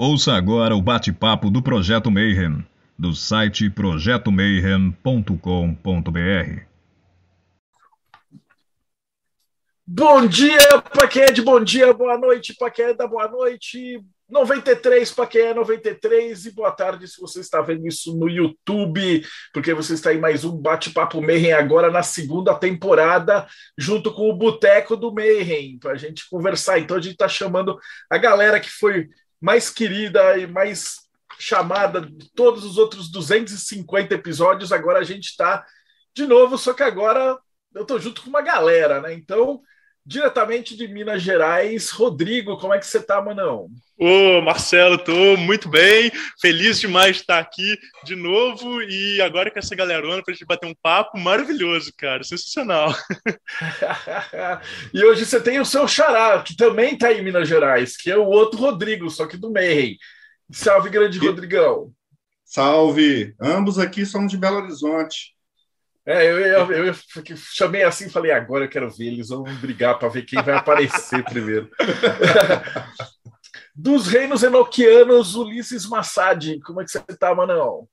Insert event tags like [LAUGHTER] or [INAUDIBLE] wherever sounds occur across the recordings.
Ouça agora o bate-papo do Projeto Mayhem, do site projetomayhem.com.br. Bom dia para quem é bom dia, boa noite para quem é boa noite, 93 para quem é 93 e boa tarde se você está vendo isso no YouTube, porque você está em mais um Bate-Papo Mayhem agora na segunda temporada, junto com o Boteco do Mayhem, para a gente conversar. Então a gente está chamando a galera que foi mais querida e mais chamada de todos os outros 250 episódios. Agora a gente está de novo, só que agora eu estou junto com uma galera, né? Então, diretamente de Minas Gerais, Rodrigo, como é que você tá, Manão? Ô, Marcelo, tô muito bem, feliz demais de estar aqui de novo e agora com essa galerona pra gente bater um papo maravilhoso, cara, sensacional. [LAUGHS] e hoje você tem o seu xará, que também tá em Minas Gerais, que é o outro Rodrigo, só que do Mayhem. Salve, grande e... Rodrigão. Salve! Ambos aqui somos de Belo Horizonte. É, eu, eu, eu, eu chamei assim e falei, agora eu quero ver, eles vão brigar para ver quem vai aparecer primeiro. [LAUGHS] Dos reinos enoquianos, Ulisses Massad, como é que você está, Manão?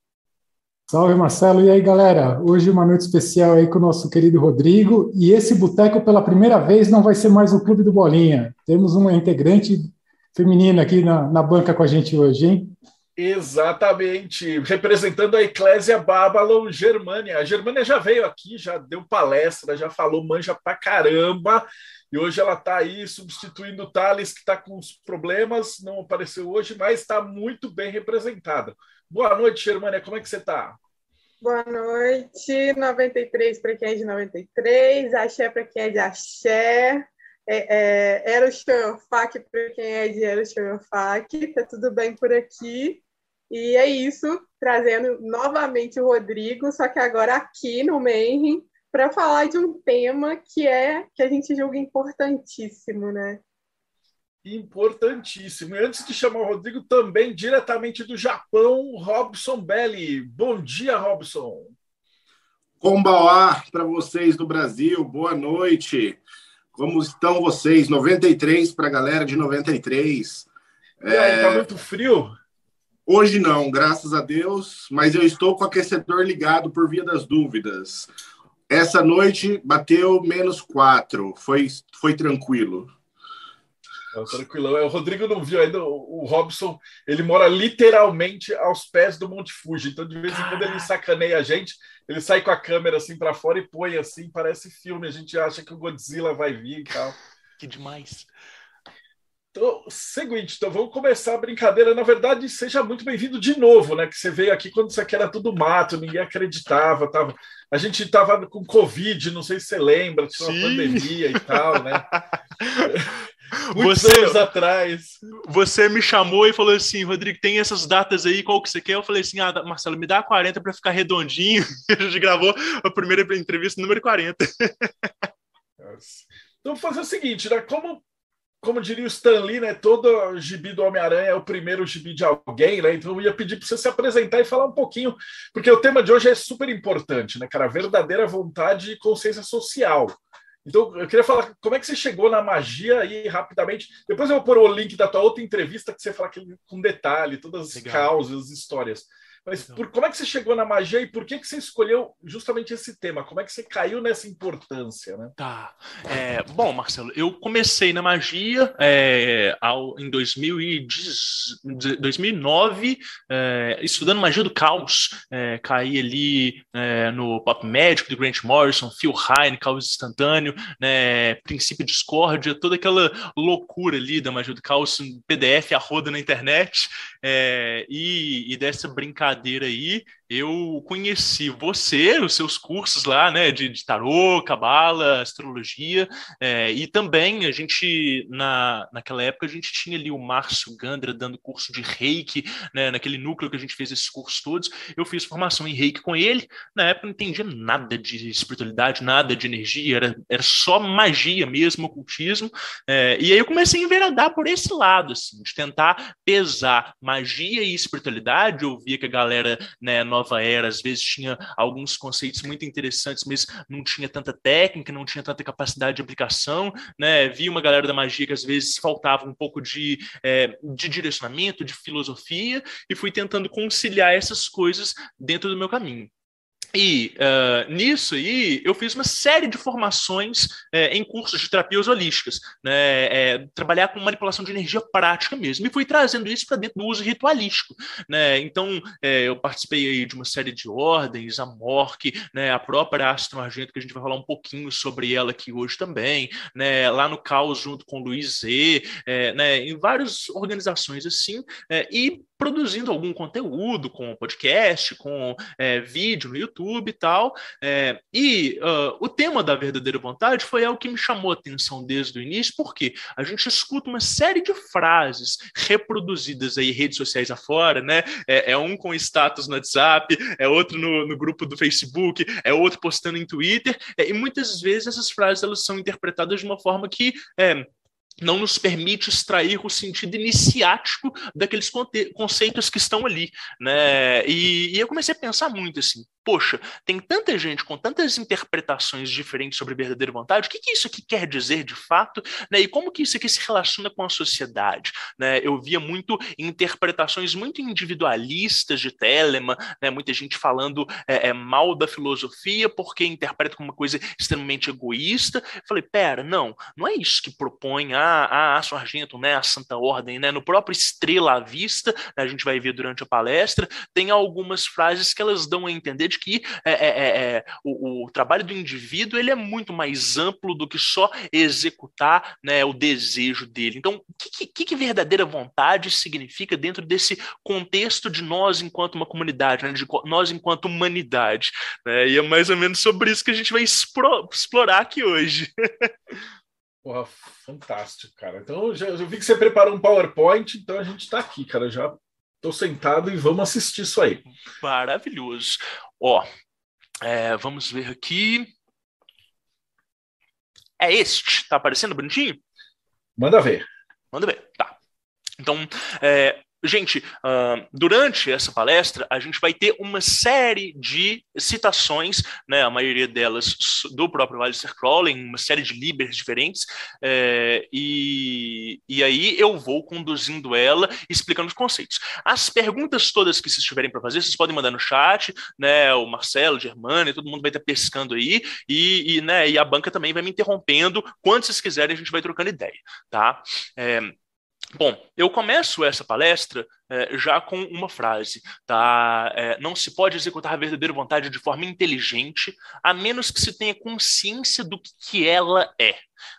Salve, Marcelo. E aí, galera? Hoje uma noite especial aí com o nosso querido Rodrigo. E esse boteco, pela primeira vez, não vai ser mais o Clube do Bolinha. Temos uma integrante feminina aqui na, na banca com a gente hoje, hein? Exatamente, representando a Eclésia Babylon Germânia. A Germânia já veio aqui, já deu palestra, já falou manja pra caramba, e hoje ela está aí substituindo o Thales, que está com os problemas, não apareceu hoje, mas está muito bem representada. Boa noite, Germânia, como é que você está? Boa noite, 93 para quem é de 93, axé para quem é de axé, é, é, era o Xorofac para quem é de Era o tá tudo bem por aqui. E é isso, trazendo novamente o Rodrigo, só que agora aqui no Mayhem, para falar de um tema que é que a gente julga importantíssimo, né? Importantíssimo. E antes de chamar o Rodrigo, também diretamente do Japão, Robson Belli. Bom dia, Robson. Kombawa para vocês do Brasil, boa noite. Como estão vocês? 93 para a galera de 93. E aí, é... tá muito frio? Hoje não, graças a Deus, mas eu estou com o aquecedor ligado por via das dúvidas. Essa noite bateu menos quatro, foi, foi tranquilo. tranquilo. O Rodrigo não viu ainda, o Robson, ele mora literalmente aos pés do Monte Fuji, então de vez em quando ele sacaneia a gente, ele sai com a câmera assim para fora e põe assim, parece filme, a gente acha que o Godzilla vai vir e tal. Que demais. Então, seguinte, então vamos começar a brincadeira. Na verdade, seja muito bem-vindo de novo, né? Que você veio aqui quando isso aqui era tudo mato, ninguém acreditava. Tava... A gente estava com Covid, não sei se você lembra, tinha uma pandemia e tal, né? [LAUGHS] Muitos você, anos atrás. Você me chamou e falou assim, Rodrigo, tem essas datas aí, qual que você quer? Eu falei assim, ah, Marcelo, me dá 40 para ficar redondinho. [LAUGHS] a gente gravou a primeira entrevista número 40. Então, vou fazer o seguinte, né? Como como diria o Stan Lee, né? Todo gibi do Homem-Aranha é o primeiro gibi de alguém, né? Então eu ia pedir para você se apresentar e falar um pouquinho, porque o tema de hoje é super importante, né, cara? Verdadeira vontade e consciência social. Então, eu queria falar como é que você chegou na magia aí rapidamente. Depois eu vou pôr o link da tua outra entrevista que você fala com detalhe, todas as Legal. causas, as histórias. Mas por, como é que você chegou na magia e por que, que você escolheu justamente esse tema? Como é que você caiu nessa importância? Né? Tá. É, bom, Marcelo, eu comecei na magia é, ao, em 2010, 2009, é, estudando magia do caos. É, caí ali é, no Pop Magic do Grant Morrison, Phil Hine, caos instantâneo, né, princípio discórdia, toda aquela loucura ali da magia do caos, PDF a roda na internet, é, e, e dessa brincadeira brincadeira aí, eu conheci você, os seus cursos lá, né, de, de tarô, cabala, astrologia, é, e também a gente, na, naquela época, a gente tinha ali o Márcio Gandra dando curso de reiki, né, naquele núcleo que a gente fez esses cursos todos, eu fiz formação em reiki com ele, na época não entendia nada de espiritualidade, nada de energia, era, era só magia mesmo, ocultismo, é, e aí eu comecei a enveredar por esse lado, assim, de tentar pesar magia e espiritualidade, eu via que a galera, né, nova era, às vezes tinha alguns conceitos muito interessantes, mas não tinha tanta técnica, não tinha tanta capacidade de aplicação, né? Vi uma galera da magia que às vezes faltava um pouco de, é, de direcionamento, de filosofia, e fui tentando conciliar essas coisas dentro do meu caminho. E uh, nisso aí, eu fiz uma série de formações é, em cursos de terapias holísticas, né, é, trabalhar com manipulação de energia prática mesmo, e fui trazendo isso para dentro do uso ritualístico. Né? Então, é, eu participei de uma série de ordens, a MORC, né, a própria Astro Argento, que a gente vai falar um pouquinho sobre ela aqui hoje também, né, lá no Caos, junto com o Luiz Z, né, em várias organizações assim, e produzindo algum conteúdo com podcast, com vídeo no YouTube e tal. É, e uh, o tema da verdadeira vontade foi algo que me chamou a atenção desde o início, porque a gente escuta uma série de frases reproduzidas aí em redes sociais afora, né? É, é um com status no WhatsApp, é outro no, no, grupo do Facebook, é outro postando em Twitter, é, e muitas vezes essas frases elas são interpretadas de uma forma que é, não nos permite extrair o sentido iniciático daqueles conceitos que estão ali, né? E, e, eu comecei a pensar muito assim, poxa, tem tanta gente com tantas interpretações diferentes sobre verdadeira vontade, o que, que isso aqui quer dizer de fato, né? E como que isso aqui se relaciona com a sociedade, né? Eu via muito interpretações muito individualistas de Telemann, né? Muita gente falando é, é, mal da filosofia porque interpreta como uma coisa extremamente egoísta. Eu falei, pera, não, não é isso que propõe a a, a Sargento, né, a Santa Ordem, né, no próprio Estrela à Vista, né, a gente vai ver durante a palestra, tem algumas frases que elas dão a entender que é, é, é, é o, o, trabalho do indivíduo ele é muito mais amplo do que só executar né, o desejo dele. Então, o que, que, que, verdadeira vontade significa dentro desse contexto de nós enquanto uma comunidade, né, de nós enquanto humanidade? Né, e é mais ou menos sobre isso que a gente vai explorar aqui hoje. [LAUGHS] Porra, fantástico, cara. Então, já, já vi que você preparou um PowerPoint, então a gente está aqui, cara. Já estou sentado e vamos assistir isso aí. Maravilhoso. Ó, é, vamos ver aqui. É este. Tá aparecendo bonitinho? Manda ver. Manda ver. Tá. Então, é, Gente, uh, durante essa palestra, a gente vai ter uma série de citações, né, a maioria delas do próprio Alistair Crowley, uma série de líderes diferentes, é, e, e aí eu vou conduzindo ela, explicando os conceitos. As perguntas todas que vocês tiverem para fazer, vocês podem mandar no chat, né, o Marcelo, o Germano, todo mundo vai estar pescando aí, e, e, né, e a banca também vai me interrompendo, quando vocês quiserem a gente vai trocando ideia, tá? É, Bom, eu começo essa palestra é, já com uma frase, tá? É, não se pode executar a verdadeira vontade de forma inteligente, a menos que se tenha consciência do que ela é.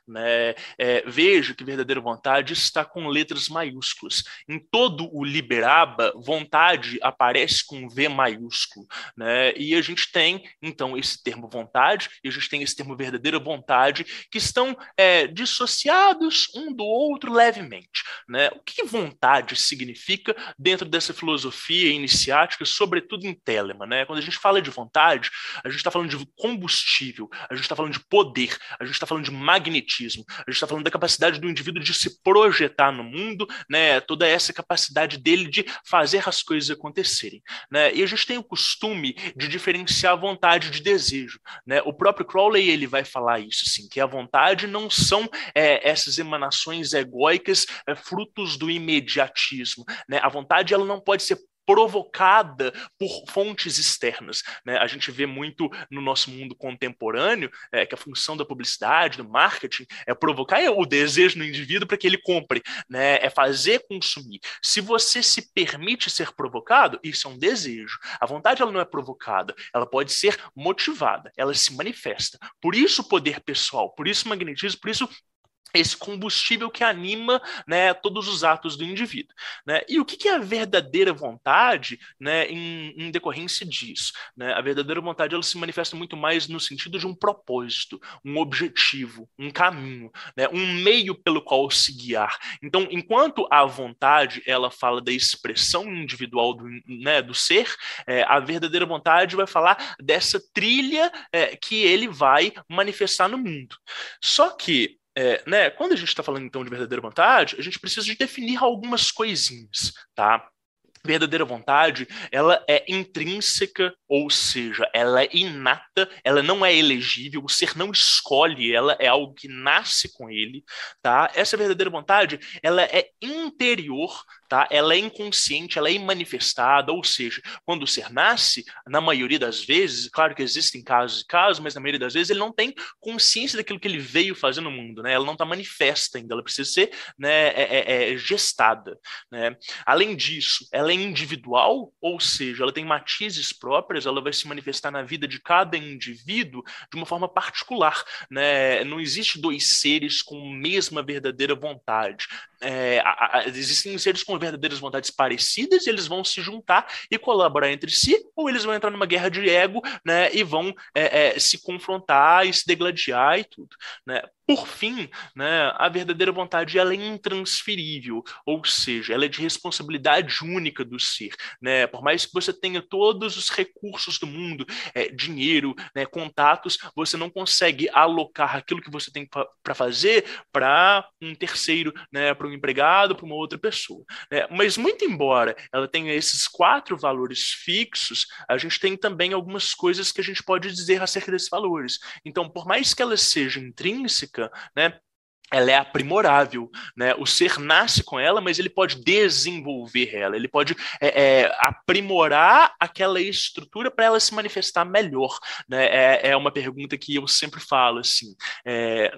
Né? É, veja que verdadeira vontade está com letras maiúsculas. Em todo o Liberaba, vontade aparece com V maiúsculo. Né? E a gente tem, então, esse termo vontade e a gente tem esse termo verdadeira vontade que estão é, dissociados um do outro levemente. Né? O que vontade significa dentro dessa filosofia iniciática, sobretudo em Telemann. Né? Quando a gente fala de vontade, a gente está falando de combustível, a gente está falando de poder, a gente está falando de magnetismo, a gente está falando da capacidade do indivíduo de se projetar no mundo, né? toda essa capacidade dele de fazer as coisas acontecerem. Né? E a gente tem o costume de diferenciar vontade de desejo. Né? O próprio Crowley ele vai falar isso, assim, que a vontade não são é, essas emanações egóicas é, frutos do imediatismo. Né? A vontade ela não pode ser provocada por fontes externas. Né? A gente vê muito no nosso mundo contemporâneo é, que a função da publicidade, do marketing, é provocar o desejo no indivíduo para que ele compre, né? é fazer consumir. Se você se permite ser provocado, isso é um desejo. A vontade ela não é provocada, ela pode ser motivada, ela se manifesta. Por isso o poder pessoal, por isso o magnetismo, por isso esse combustível que anima né, todos os atos do indivíduo. Né? E o que, é a verdadeira vontade né, em, em decorrência disso? Né? A verdadeira vontade ela se manifesta muito mais no sentido de um propósito, um objetivo, um caminho, né, um meio pelo qual se guiar. Então, enquanto a vontade ela fala da expressão individual do, né, do ser, é, a verdadeira vontade vai falar dessa trilha é, que ele vai manifestar no mundo. Só que é, né, quando a gente está falando então de verdadeira vontade, a gente precisa de definir algumas coisinhas, tá? verdadeira vontade, ela é intrínseca, ou seja, ela é inata, ela não é elegível, o ser não escolhe, ela é algo que nasce com ele, tá? Essa verdadeira vontade, ela é interior, tá? Ela é inconsciente, ela é imanifestada, ou seja, quando o ser nasce, na maioria das vezes, claro que existem casos e casos, mas na maioria das vezes ele não tem consciência daquilo que ele veio fazer no mundo, né? Ela não está manifesta ainda, ela precisa ser né, é, é, é gestada, né? Além disso, ela é individual, ou seja, ela tem matizes próprias, ela vai se manifestar na vida de cada indivíduo de uma forma particular, né? Não existe dois seres com a mesma verdadeira vontade. É, a, a, existem seres com verdadeiras vontades parecidas e eles vão se juntar e colaborar entre si, ou eles vão entrar numa guerra de ego, né, e vão é, é, se confrontar e se degladiar e tudo, né? Por fim, né, a verdadeira vontade ela é intransferível, ou seja, ela é de responsabilidade única do ser. Né? Por mais que você tenha todos os recursos do mundo, é, dinheiro, né, contatos, você não consegue alocar aquilo que você tem para fazer para um terceiro, né, para um empregado, para uma outra pessoa. Né? Mas, muito embora ela tenha esses quatro valores fixos, a gente tem também algumas coisas que a gente pode dizer acerca desses valores. Então, por mais que ela seja intrínseca, né? ela é aprimorável, né? O ser nasce com ela, mas ele pode desenvolver ela, ele pode é, é, aprimorar aquela estrutura para ela se manifestar melhor, né? É, é, uma pergunta que eu sempre falo assim: é,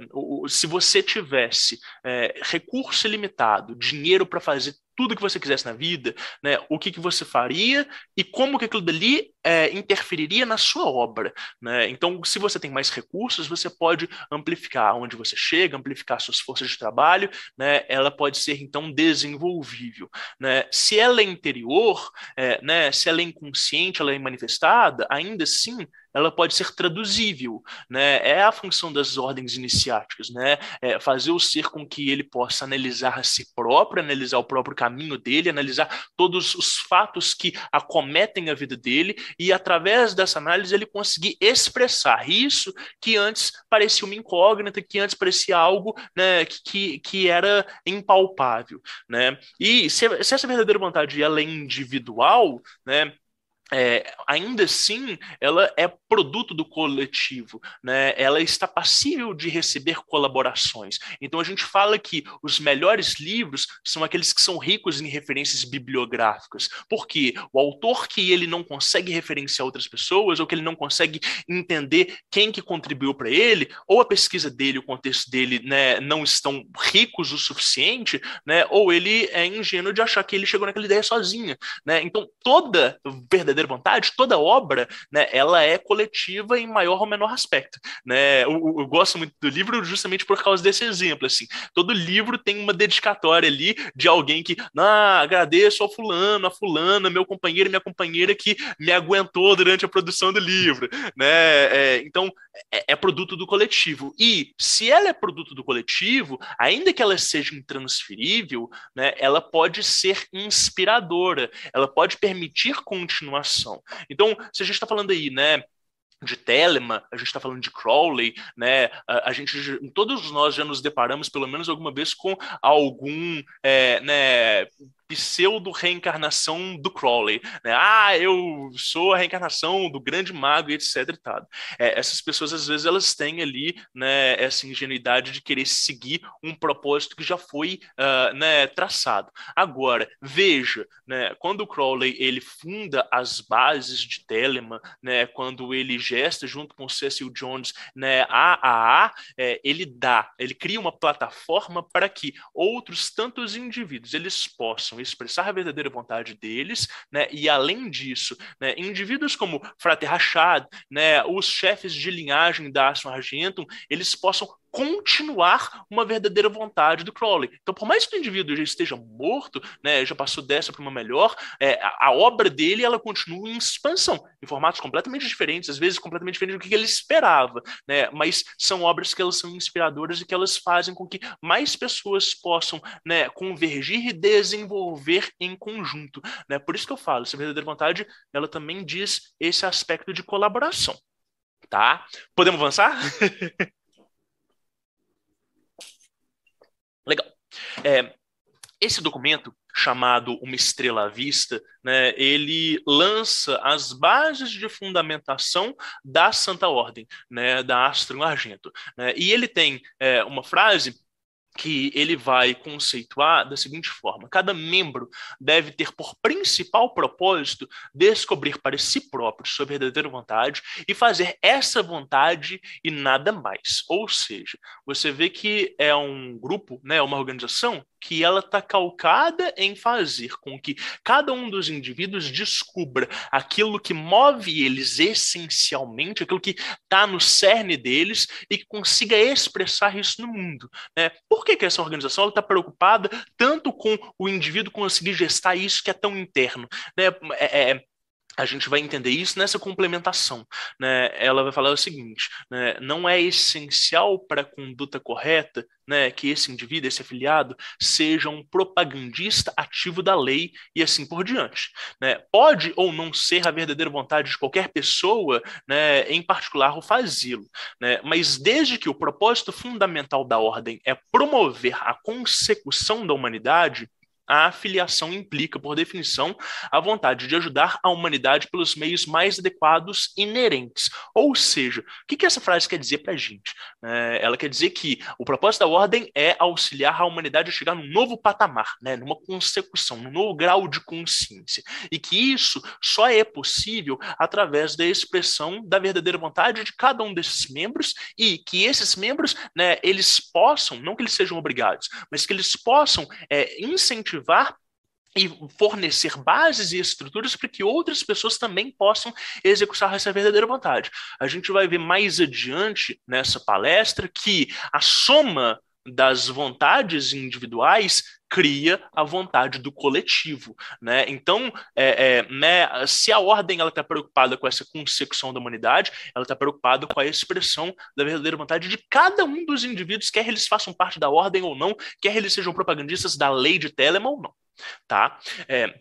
se você tivesse é, recurso ilimitado, dinheiro para fazer tudo que você quisesse na vida, né, o que, que você faria e como que aquilo dali é, interferiria na sua obra. Né? Então, se você tem mais recursos, você pode amplificar onde você chega, amplificar suas forças de trabalho, né? ela pode ser, então, desenvolvível. Né? Se ela é interior, é, né, se ela é inconsciente, ela é manifestada, ainda assim, ela pode ser traduzível, né? É a função das ordens iniciáticas, né? É fazer o ser com que ele possa analisar a si próprio, analisar o próprio caminho dele, analisar todos os fatos que acometem a vida dele e através dessa análise ele conseguir expressar isso que antes parecia uma incógnita, que antes parecia algo, né? Que, que era impalpável, né? E se, se essa verdadeira vontade ela é individual, né? É, ainda assim, ela é produto do coletivo, né? ela está passível de receber colaborações. Então, a gente fala que os melhores livros são aqueles que são ricos em referências bibliográficas, porque o autor que ele não consegue referenciar outras pessoas, ou que ele não consegue entender quem que contribuiu para ele, ou a pesquisa dele, o contexto dele né, não estão ricos o suficiente, né, ou ele é ingênuo de achar que ele chegou naquela ideia sozinha. Né? Então, toda verdadeira verdadeira vontade, toda obra, né, ela é coletiva em maior ou menor aspecto, né? Eu, eu, gosto muito do livro justamente por causa desse exemplo, assim. Todo livro tem uma dedicatória ali de alguém que, ah, agradeço ao fulano, a fulana, meu companheiro e minha companheira que me aguentou durante a produção do livro, né? É, então, é, é produto do coletivo. E se ela é produto do coletivo, ainda que ela seja intransferível, né, ela pode ser inspiradora, ela pode permitir continuação então, se a gente está falando aí, né, de Telemann, a gente está falando de Crowley, né? A, a, gente, todos nós já nos deparamos pelo menos alguma vez com algum, é, né? Pseudo-reencarnação do Crowley. Né? Ah, eu sou a reencarnação do grande mago, etc. E tal. É, essas pessoas, às vezes, elas têm ali né, essa ingenuidade de querer seguir um propósito que já foi uh, né, traçado. Agora, veja, né, quando o Crowley ele funda as bases de Telemann, né, quando ele gesta junto com Cecil Jones né, a é, ele dá, ele cria uma plataforma para que outros tantos indivíduos eles possam expressar a verdadeira vontade deles, né? E além disso, né, indivíduos como Frater Rachad, né, os chefes de linhagem da Aston Argentum, eles possam continuar uma verdadeira vontade do Crowley. Então, por mais que o indivíduo já esteja morto, né, já passou dessa para uma melhor, é, a, obra dele ela continua em expansão, em formatos completamente diferentes, às vezes completamente diferentes do que ele esperava, né, mas são obras que elas são inspiradoras e que elas fazem com que mais pessoas possam né, convergir e desenvolver em conjunto. Né? Por isso que eu falo, essa verdadeira vontade, ela também diz esse aspecto de colaboração. Tá? Podemos avançar? [LAUGHS] Legal. É, esse documento chamado Uma Estrela à Vista, né, ele lança as bases de fundamentação da Santa Ordem, né, da Astro Argento. Né, e ele tem é, uma frase que ele vai conceituar da seguinte forma: cada membro deve ter por principal propósito descobrir para si próprio sua verdadeira vontade e fazer essa vontade e nada mais. Ou seja, você vê que é um grupo, né, uma organização que ela está calcada em fazer com que cada um dos indivíduos descubra aquilo que move eles essencialmente, aquilo que está no cerne deles e que consiga expressar isso no mundo. Né? Por que, que essa organização está preocupada tanto com o indivíduo conseguir gestar isso que é tão interno? Né? É, é, a gente vai entender isso nessa complementação. Né? Ela vai falar o seguinte: né? não é essencial para a conduta correta né, que esse indivíduo, esse afiliado, seja um propagandista ativo da lei e assim por diante. Né? Pode ou não ser a verdadeira vontade de qualquer pessoa, né, em particular, o fazê-lo. Né? Mas desde que o propósito fundamental da ordem é promover a consecução da humanidade, a afiliação implica, por definição, a vontade de ajudar a humanidade pelos meios mais adequados inerentes. Ou seja, o que, que essa frase quer dizer para a gente? É, ela quer dizer que o propósito da ordem é auxiliar a humanidade a chegar num novo patamar, né, numa consecução, num novo grau de consciência. E que isso só é possível através da expressão da verdadeira vontade de cada um desses membros e que esses membros, né, eles possam, não que eles sejam obrigados, mas que eles possam é, incentivar incentivar e fornecer bases e estruturas para que outras pessoas também possam executar essa verdadeira vontade. A gente vai ver mais adiante nessa palestra que a soma das vontades individuais cria a vontade do coletivo, né? Então, é, é, né, se a ordem ela está preocupada com essa consecução da humanidade, ela está preocupada com a expressão da verdadeira vontade de cada um dos indivíduos, quer eles façam parte da ordem ou não, quer eles sejam propagandistas da lei de Telemann ou não, tá? É,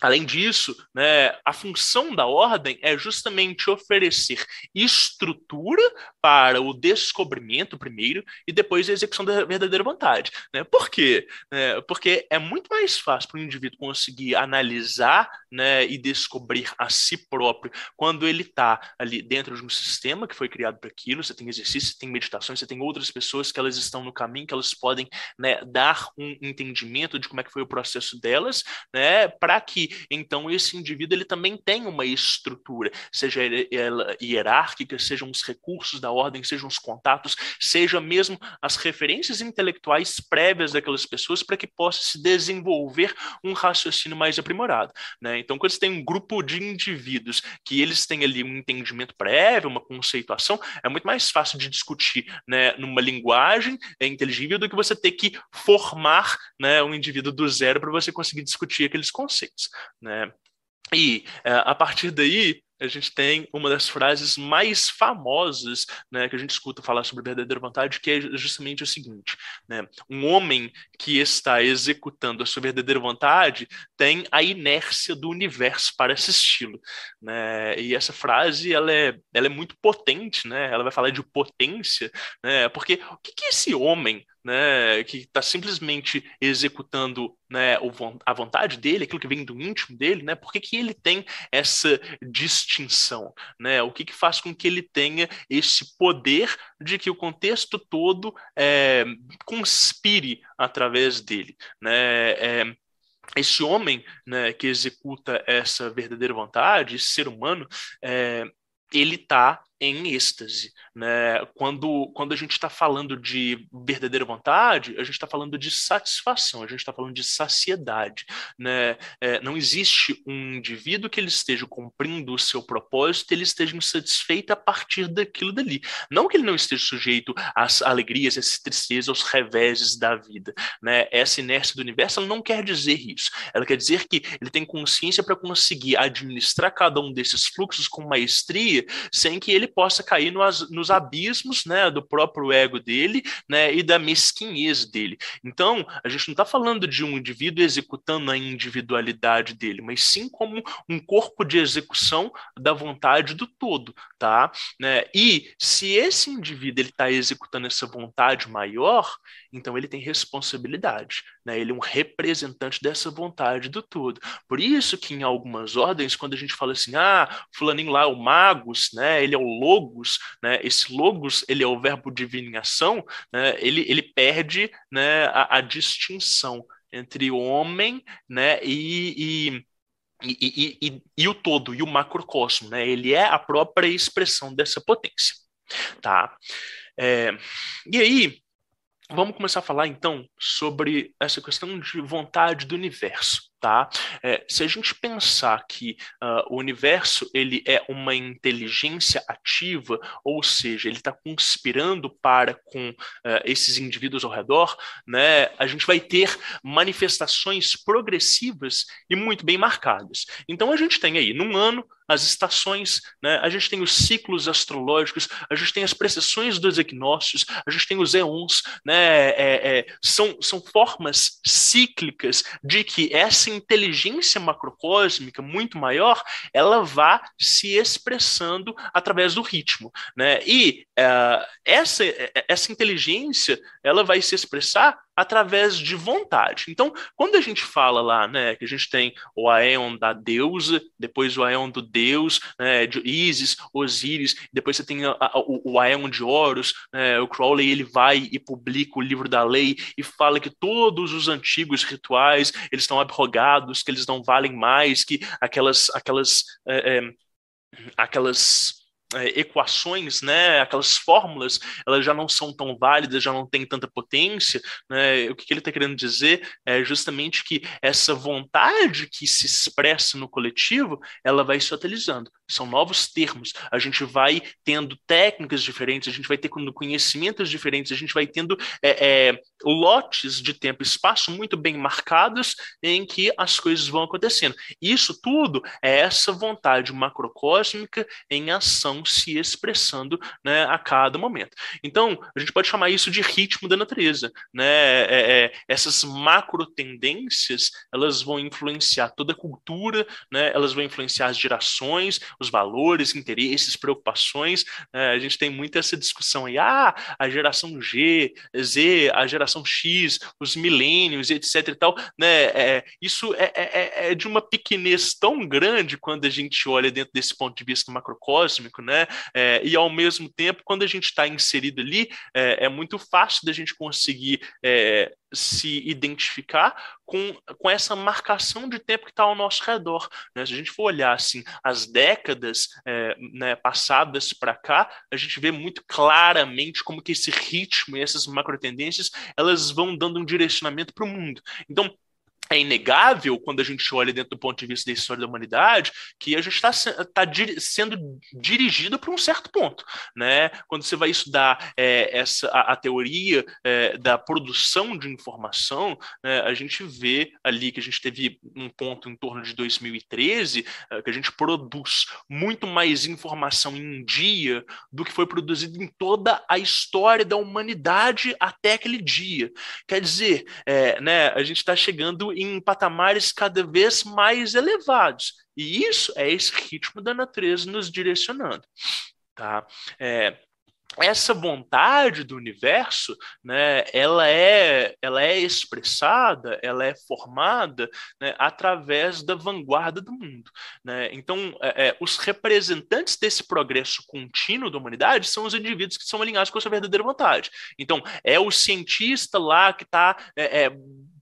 Além disso, né, a função da ordem é justamente oferecer estrutura para o descobrimento primeiro e depois a execução da verdadeira vontade. Né? Por quê? É, porque é muito mais fácil para o indivíduo conseguir analisar né, e descobrir a si próprio quando ele está ali dentro de um sistema que foi criado para aquilo. Você tem exercício, você tem meditações, você tem outras pessoas que elas estão no caminho, que elas podem né, dar um entendimento de como é que foi o processo delas, né, para que então esse indivíduo ele também tem uma estrutura, seja ela hierárquica, sejam os recursos da ordem, sejam os contatos, seja mesmo as referências intelectuais prévias daquelas pessoas para que possa se desenvolver um raciocínio mais aprimorado. Né? Então, quando você tem um grupo de indivíduos que eles têm ali um entendimento prévio, uma conceituação, é muito mais fácil de discutir né, numa linguagem inteligível do que você ter que formar né, um indivíduo do zero para você conseguir discutir aqueles conceitos. Né? E é, a partir daí, a gente tem uma das frases mais famosas né, que a gente escuta falar sobre verdadeira vontade, que é justamente o seguinte: né, um homem que está executando a sua verdadeira vontade tem a inércia do universo para assisti-lo. Né? E essa frase ela é, ela é muito potente, né? ela vai falar de potência, né? porque o que, que esse homem né, que está simplesmente executando né, a vontade dele, aquilo que vem do íntimo dele, né, por que, que ele tem essa distinção? Né, o que, que faz com que ele tenha esse poder de que o contexto todo é, conspire através dele? Né, é, esse homem né, que executa essa verdadeira vontade, esse ser humano, é, ele está em êxtase. Né? Quando, quando a gente está falando de verdadeira vontade, a gente está falando de satisfação, a gente está falando de saciedade. Né? É, não existe um indivíduo que ele esteja cumprindo o seu propósito, ele esteja insatisfeito a partir daquilo dali. Não que ele não esteja sujeito às alegrias, às tristezas, aos reveses da vida. Né? Essa inércia do universo não quer dizer isso. Ela quer dizer que ele tem consciência para conseguir administrar cada um desses fluxos com maestria, sem que ele ele possa cair no, nos abismos né, do próprio ego dele né, e da mesquinhez dele. Então, a gente não está falando de um indivíduo executando a individualidade dele, mas sim como um corpo de execução da vontade do todo, tá? Né? E se esse indivíduo está executando essa vontade maior, então ele tem responsabilidade, né? Ele é um representante dessa vontade do todo. Por isso que em algumas ordens, quando a gente fala assim, ah, fulaninho lá é o magos, né? Ele é o logos, né? Esse logos, ele é o verbo divino em ação, né? Ele, ele perde, né, a, a distinção entre homem, né, e, e e, e, e, e, o todo, e o macrocosmo, né? Ele é a própria expressão dessa potência, tá? É, e aí, vamos começar a falar então sobre essa questão de vontade do universo tá? É, se a gente pensar que uh, o universo ele é uma inteligência ativa, ou seja, ele está conspirando para com uh, esses indivíduos ao redor, né? A gente vai ter manifestações progressivas e muito bem marcadas. Então a gente tem aí num ano as estações, né? a gente tem os ciclos astrológicos, a gente tem as precessões dos equinócios, a gente tem os éons, né? É, é, são, são formas cíclicas de que essa inteligência macrocósmica muito maior, ela vá se expressando através do ritmo, né? E uh, essa, essa inteligência, ela vai se expressar através de vontade. Então, quando a gente fala lá, né, que a gente tem o Aeon da deusa, depois o Aeon do deus, né, de Isis, Osíris, depois você tem a, a, o, o Aeon de Horus, né, o Crowley ele vai e publica o livro da lei e fala que todos os antigos rituais eles estão abrogados, que eles não valem mais, que aquelas aquelas é, é, aquelas é, equações, né, aquelas fórmulas, elas já não são tão válidas, já não têm tanta potência. Né? O que, que ele está querendo dizer é justamente que essa vontade que se expressa no coletivo, ela vai se atualizando. São novos termos. A gente vai tendo técnicas diferentes, a gente vai ter conhecimentos diferentes, a gente vai tendo é, é, lotes de tempo e espaço muito bem marcados em que as coisas vão acontecendo. Isso tudo é essa vontade macrocósmica em ação se expressando né, a cada momento. Então, a gente pode chamar isso de ritmo da natureza. Né? É, é, essas macro tendências elas vão influenciar toda a cultura, né? elas vão influenciar as gerações, os valores, interesses, preocupações. Né? A gente tem muito essa discussão aí, ah, a geração G, Z, a geração X, os milênios, etc. e tal. Né? É, isso é, é, é, de uma pequenez tão grande quando a gente olha dentro desse ponto de vista macrocósmico, né? É, e ao mesmo tempo, quando a gente está inserido ali, é, é, muito fácil da gente conseguir é, se identificar com, com essa marcação de tempo que está ao nosso redor. Né? Se a gente for olhar assim, as décadas é, né, passadas para cá, a gente vê muito claramente como que esse ritmo e essas macro tendências elas vão dando um direcionamento para o mundo. Então, é inegável, quando a gente olha dentro do ponto de vista da história da humanidade, que a gente está tá dir, sendo dirigido para um certo ponto. Né? Quando você vai estudar é, essa, a, a teoria é, da produção de informação, né, a gente vê ali que a gente teve um ponto em torno de 2013, é, que a gente produz muito mais informação em um dia do que foi produzido em toda a história da humanidade até aquele dia. Quer dizer, é, né, a gente está chegando em patamares cada vez mais elevados. E isso é esse ritmo da natureza nos direcionando. Tá? É, essa vontade do universo, né, ela é, ela é expressada, ela é formada né, através da vanguarda do mundo. Né? Então, é, é, os representantes desse progresso contínuo da humanidade são os indivíduos que são alinhados com a sua verdadeira vontade. Então, é o cientista lá que está é, é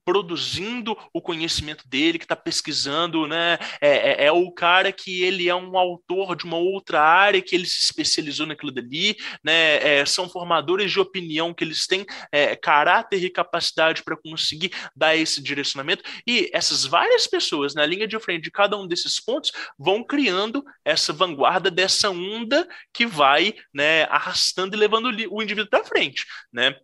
produzindo o conhecimento dele, que está pesquisando, né? É, é, é, o cara que ele é um autor de uma outra área que ele se especializou naquilo dali, né? É, são formadores de opinião que eles têm é, caráter e capacidade para conseguir dar esse direcionamento. E essas várias pessoas na linha de frente de cada um desses pontos vão criando essa vanguarda dessa onda que vai, né, arrastando e levando o indivíduo para frente, né?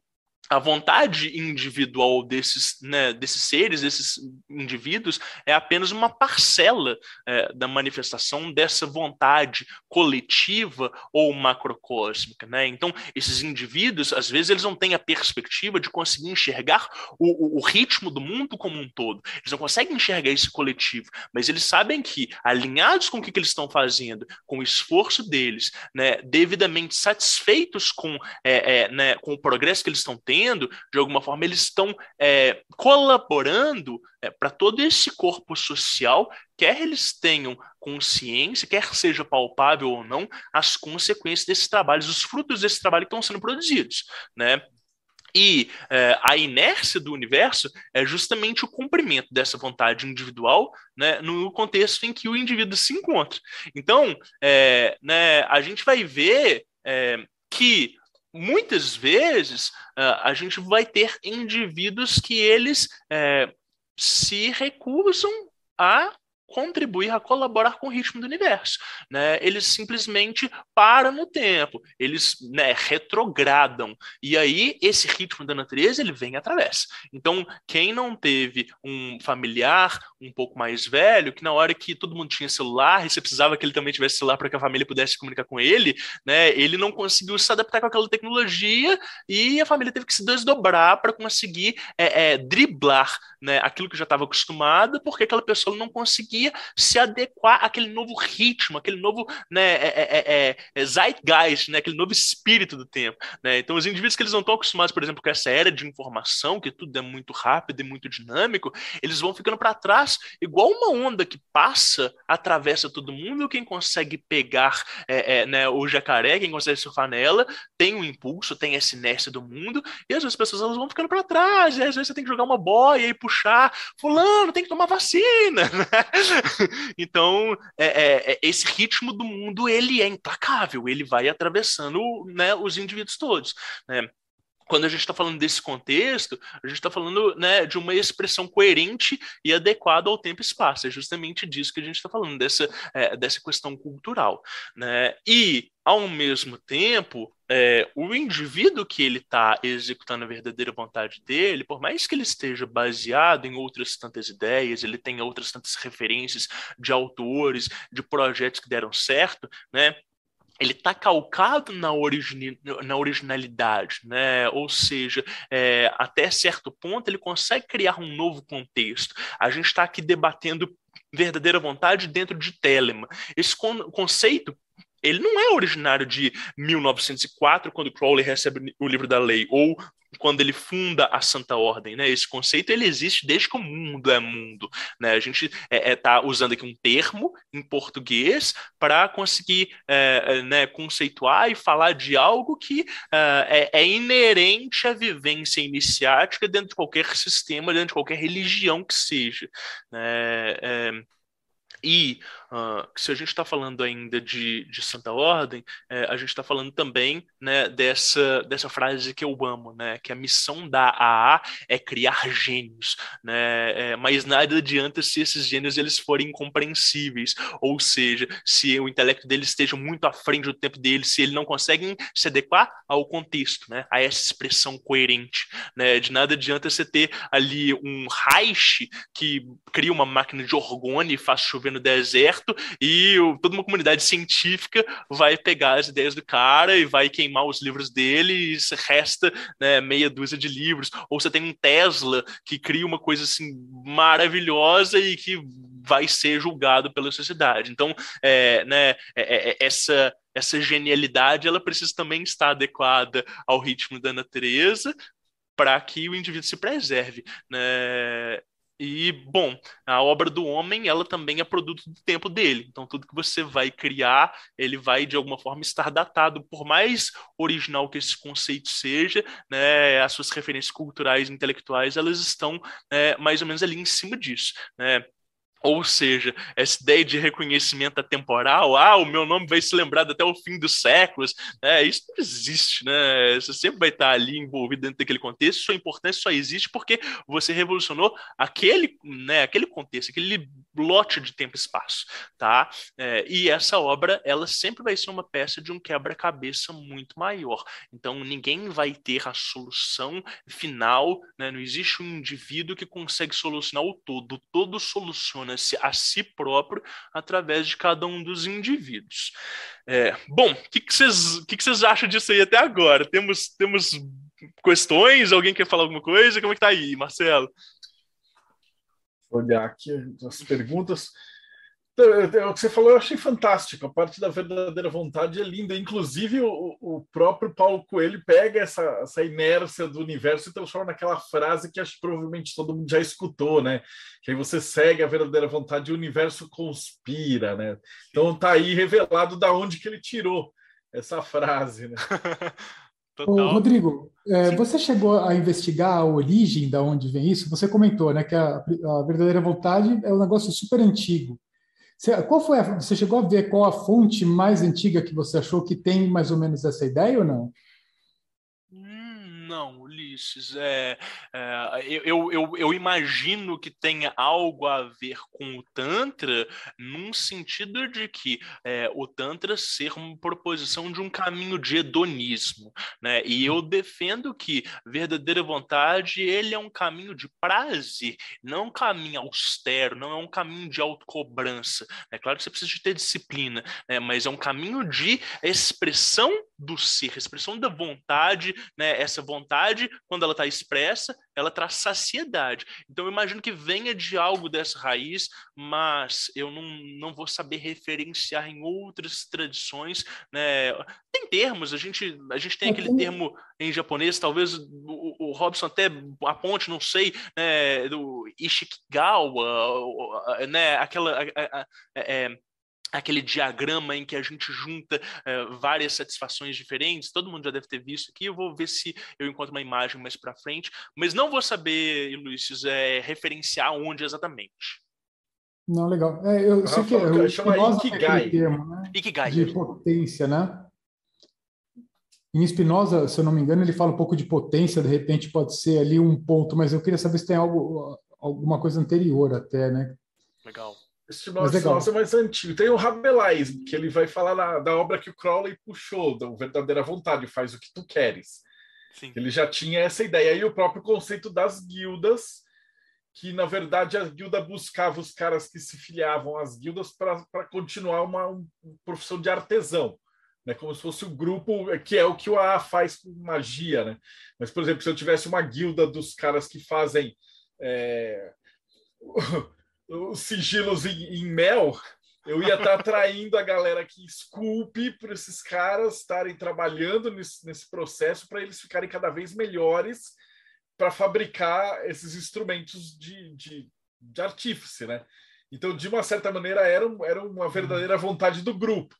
A vontade individual desses, né, desses seres, desses indivíduos, é apenas uma parcela é, da manifestação dessa vontade coletiva ou macrocósmica. Né? Então, esses indivíduos, às vezes, eles não têm a perspectiva de conseguir enxergar o, o, o ritmo do mundo como um todo. Eles não conseguem enxergar esse coletivo, mas eles sabem que, alinhados com o que, que eles estão fazendo, com o esforço deles, né, devidamente satisfeitos com, é, é, né, com o progresso que eles estão tendo, fazendo, de alguma forma, eles estão é, colaborando é, para todo esse corpo social, quer eles tenham consciência, quer seja palpável ou não, as consequências desses trabalhos, os frutos desse trabalho que estão sendo produzidos, né? E é, a inércia do universo é justamente o cumprimento dessa vontade individual né, no contexto em que o indivíduo se encontra. Então, é, né, a gente vai ver é, que muitas vezes uh, a gente vai ter indivíduos que eles é, se recusam a contribuir, a colaborar com o ritmo do universo. Né? Eles simplesmente param no tempo, eles né, retrogradam. E aí, esse ritmo da natureza, ele vem através. Então, quem não teve um familiar um pouco mais velho, que na hora que todo mundo tinha celular, e você precisava que ele também tivesse celular para que a família pudesse se comunicar com ele, né, ele não conseguiu se adaptar com aquela tecnologia e a família teve que se desdobrar para conseguir é, é, driblar né, aquilo que já estava acostumada, porque aquela pessoa não conseguia conseguia se adequar àquele novo ritmo, aquele novo né, é, é, é, é zeitgeist, né, aquele novo espírito do tempo. Né? Então, os indivíduos que eles não estão acostumados, por exemplo, com essa era de informação, que tudo é muito rápido e muito dinâmico, eles vão ficando para trás, igual uma onda que passa, atravessa todo mundo, quem consegue pegar é, é, né, o jacaré, quem consegue surfar nela, tem um impulso, tem essa inércia do mundo, e às vezes as pessoas elas vão ficando para trás, e às vezes você tem que jogar uma boia e puxar, fulano, tem que tomar vacina, [LAUGHS] né? [LAUGHS] então, é, é, é, esse ritmo do mundo ele é implacável, ele vai atravessando né, os indivíduos todos. Né? quando a gente está falando desse contexto, a gente está falando né, de uma expressão coerente e adequada ao tempo e espaço. É justamente disso que a gente está falando, dessa, é, dessa questão cultural. Né? E, ao mesmo tempo, é, o indivíduo que ele está executando a verdadeira vontade dele, por mais que ele esteja baseado em outras tantas ideias, ele tenha outras tantas referências de autores, de projetos que deram certo, né? ele está calcado na, origini na originalidade, né? ou seja, é, até certo ponto ele consegue criar um novo contexto. A gente está aqui debatendo verdadeira vontade dentro de Telemann. Esse con conceito ele não é originário de 1904, quando Crowley recebe o livro da lei, ou quando ele funda a Santa Ordem, né? Esse conceito ele existe desde que o mundo é mundo, né? A gente está é, é, tá usando aqui um termo em português para conseguir é, é, né, conceituar e falar de algo que é, é, inerente à vivência iniciática dentro de qualquer sistema, dentro de qualquer religião que seja, né? E uh, se a gente está falando ainda de, de Santa Ordem, é, a gente está falando também né, dessa, dessa frase que eu amo, né, que a missão da AA é criar gênios, né, é, mas nada adianta se esses gênios eles forem incompreensíveis, ou seja, se o intelecto deles esteja muito à frente do tempo deles, se eles não conseguem se adequar ao contexto, né, a essa expressão coerente. Né, de nada adianta você ter ali um Reich que cria uma máquina de orgone e faz chover no deserto e o, toda uma comunidade científica vai pegar as ideias do cara e vai queimar os livros dele e resta né, meia dúzia de livros. Ou você tem um Tesla que cria uma coisa assim maravilhosa e que vai ser julgado pela sociedade. Então, é, né, é, é, essa essa genialidade ela precisa também estar adequada ao ritmo da natureza para que o indivíduo se preserve. Né? E, bom, a obra do homem, ela também é produto do tempo dele. Então, tudo que você vai criar, ele vai, de alguma forma, estar datado. Por mais original que esse conceito seja, né, as suas referências culturais intelectuais, elas estão né, mais ou menos ali em cima disso. Né? Ou seja, essa ideia de reconhecimento temporal, ah, o meu nome vai ser lembrado até o fim dos séculos, né? isso não existe, né? Você sempre vai estar ali envolvido dentro daquele contexto, sua importância só existe porque você revolucionou aquele, né, aquele contexto, aquele lote de tempo e espaço, tá? É, e essa obra, ela sempre vai ser uma peça de um quebra-cabeça muito maior. Então, ninguém vai ter a solução final, né? Não existe um indivíduo que consegue solucionar o todo, o todo soluciona relaciona-se a si próprio através de cada um dos indivíduos. É, bom, o que, que, vocês, que, que vocês acham disso aí até agora? Temos, temos questões? Alguém quer falar alguma coisa? Como é que tá aí, Marcelo? Olhar aqui as perguntas. O que você falou eu achei fantástico. A parte da verdadeira vontade é linda. Inclusive, o, o próprio Paulo Coelho pega essa, essa inércia do universo e transforma naquela frase que acho que provavelmente todo mundo já escutou, né? Que aí você segue a verdadeira vontade e o universo conspira, né? Então tá aí revelado da onde que ele tirou essa frase, né? [LAUGHS] Ô, Rodrigo, é, você chegou a investigar a origem da onde vem isso? Você comentou, né, que a, a verdadeira vontade é um negócio super antigo. Você, qual foi a, você chegou a ver qual a fonte mais antiga que você achou que tem mais ou menos essa ideia ou não? Não, Ulisses, é, é, eu, eu, eu imagino que tenha algo a ver com o Tantra, num sentido de que é, o Tantra ser uma proposição de um caminho de hedonismo, né? E eu defendo que verdadeira vontade ele é um caminho de prazer, não um caminho austero, não é um caminho de autocobrança. É claro que você precisa de ter disciplina, né? mas é um caminho de expressão do ser, expressão da vontade, né? Essa vontade, quando ela está expressa, ela traz saciedade. Então eu imagino que venha de algo dessa raiz, mas eu não, não vou saber referenciar em outras tradições, né? Tem termos, a gente, a gente tem aquele termo em japonês, talvez o, o Robson até aponte, não sei, né, do Ishikigawa, né, aquela... A, a, a, é, aquele diagrama em que a gente junta uh, várias satisfações diferentes. Todo mundo já deve ter visto aqui. Eu vou ver se eu encontro uma imagem mais para frente, mas não vou saber, Luiz, é, referenciar onde exatamente. Não, legal. É, eu sei que eu, chama Ikigai. Termo, né? Ikigai. De potência, né? Em Spinoza, se eu não me engano, ele fala um pouco de potência, de repente pode ser ali um ponto, mas eu queria saber se tem algo, alguma coisa anterior até, né? Legal. Esse nosso é mais antigo. Tem o Rabelais, que ele vai falar na, da obra que o Crowley puxou, da Verdadeira Vontade, faz o que tu queres. Sim. Ele já tinha essa ideia. E o próprio conceito das guildas, que na verdade a guilda buscava os caras que se filiavam às guildas para continuar uma, uma profissão de artesão. Né, como se fosse o um grupo, que é o que o AA faz com magia. Né? Mas, por exemplo, se eu tivesse uma guilda dos caras que fazem é, [LAUGHS] os sigilos em, em mel, eu ia estar tá atraindo a galera que esculpe para esses caras estarem trabalhando nesse, nesse processo para eles ficarem cada vez melhores para fabricar esses instrumentos de, de, de, artífice, né? Então, de uma certa maneira, era, era uma verdadeira vontade do grupo.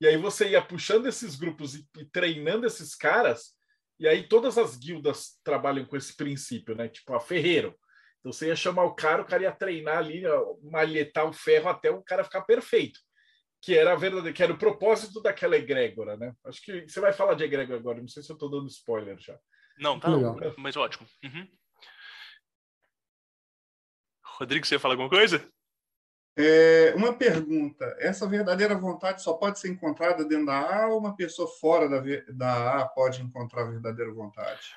E aí você ia puxando esses grupos e, e treinando esses caras, e aí todas as guildas trabalham com esse princípio, né? Tipo a Ferreiro. Então você ia chamar o cara, o cara ia treinar ali, malhetar o ferro até o cara ficar perfeito. Que era a verdade, que era o propósito daquela egrégora, né? Acho que você vai falar de egrégora agora, não sei se eu estou dando spoiler já. Não, tá não, mas ótimo. Uhum. Rodrigo, você ia falar alguma coisa? É, uma pergunta: essa verdadeira vontade só pode ser encontrada dentro da A ou uma pessoa fora da, da A pode encontrar a verdadeira vontade?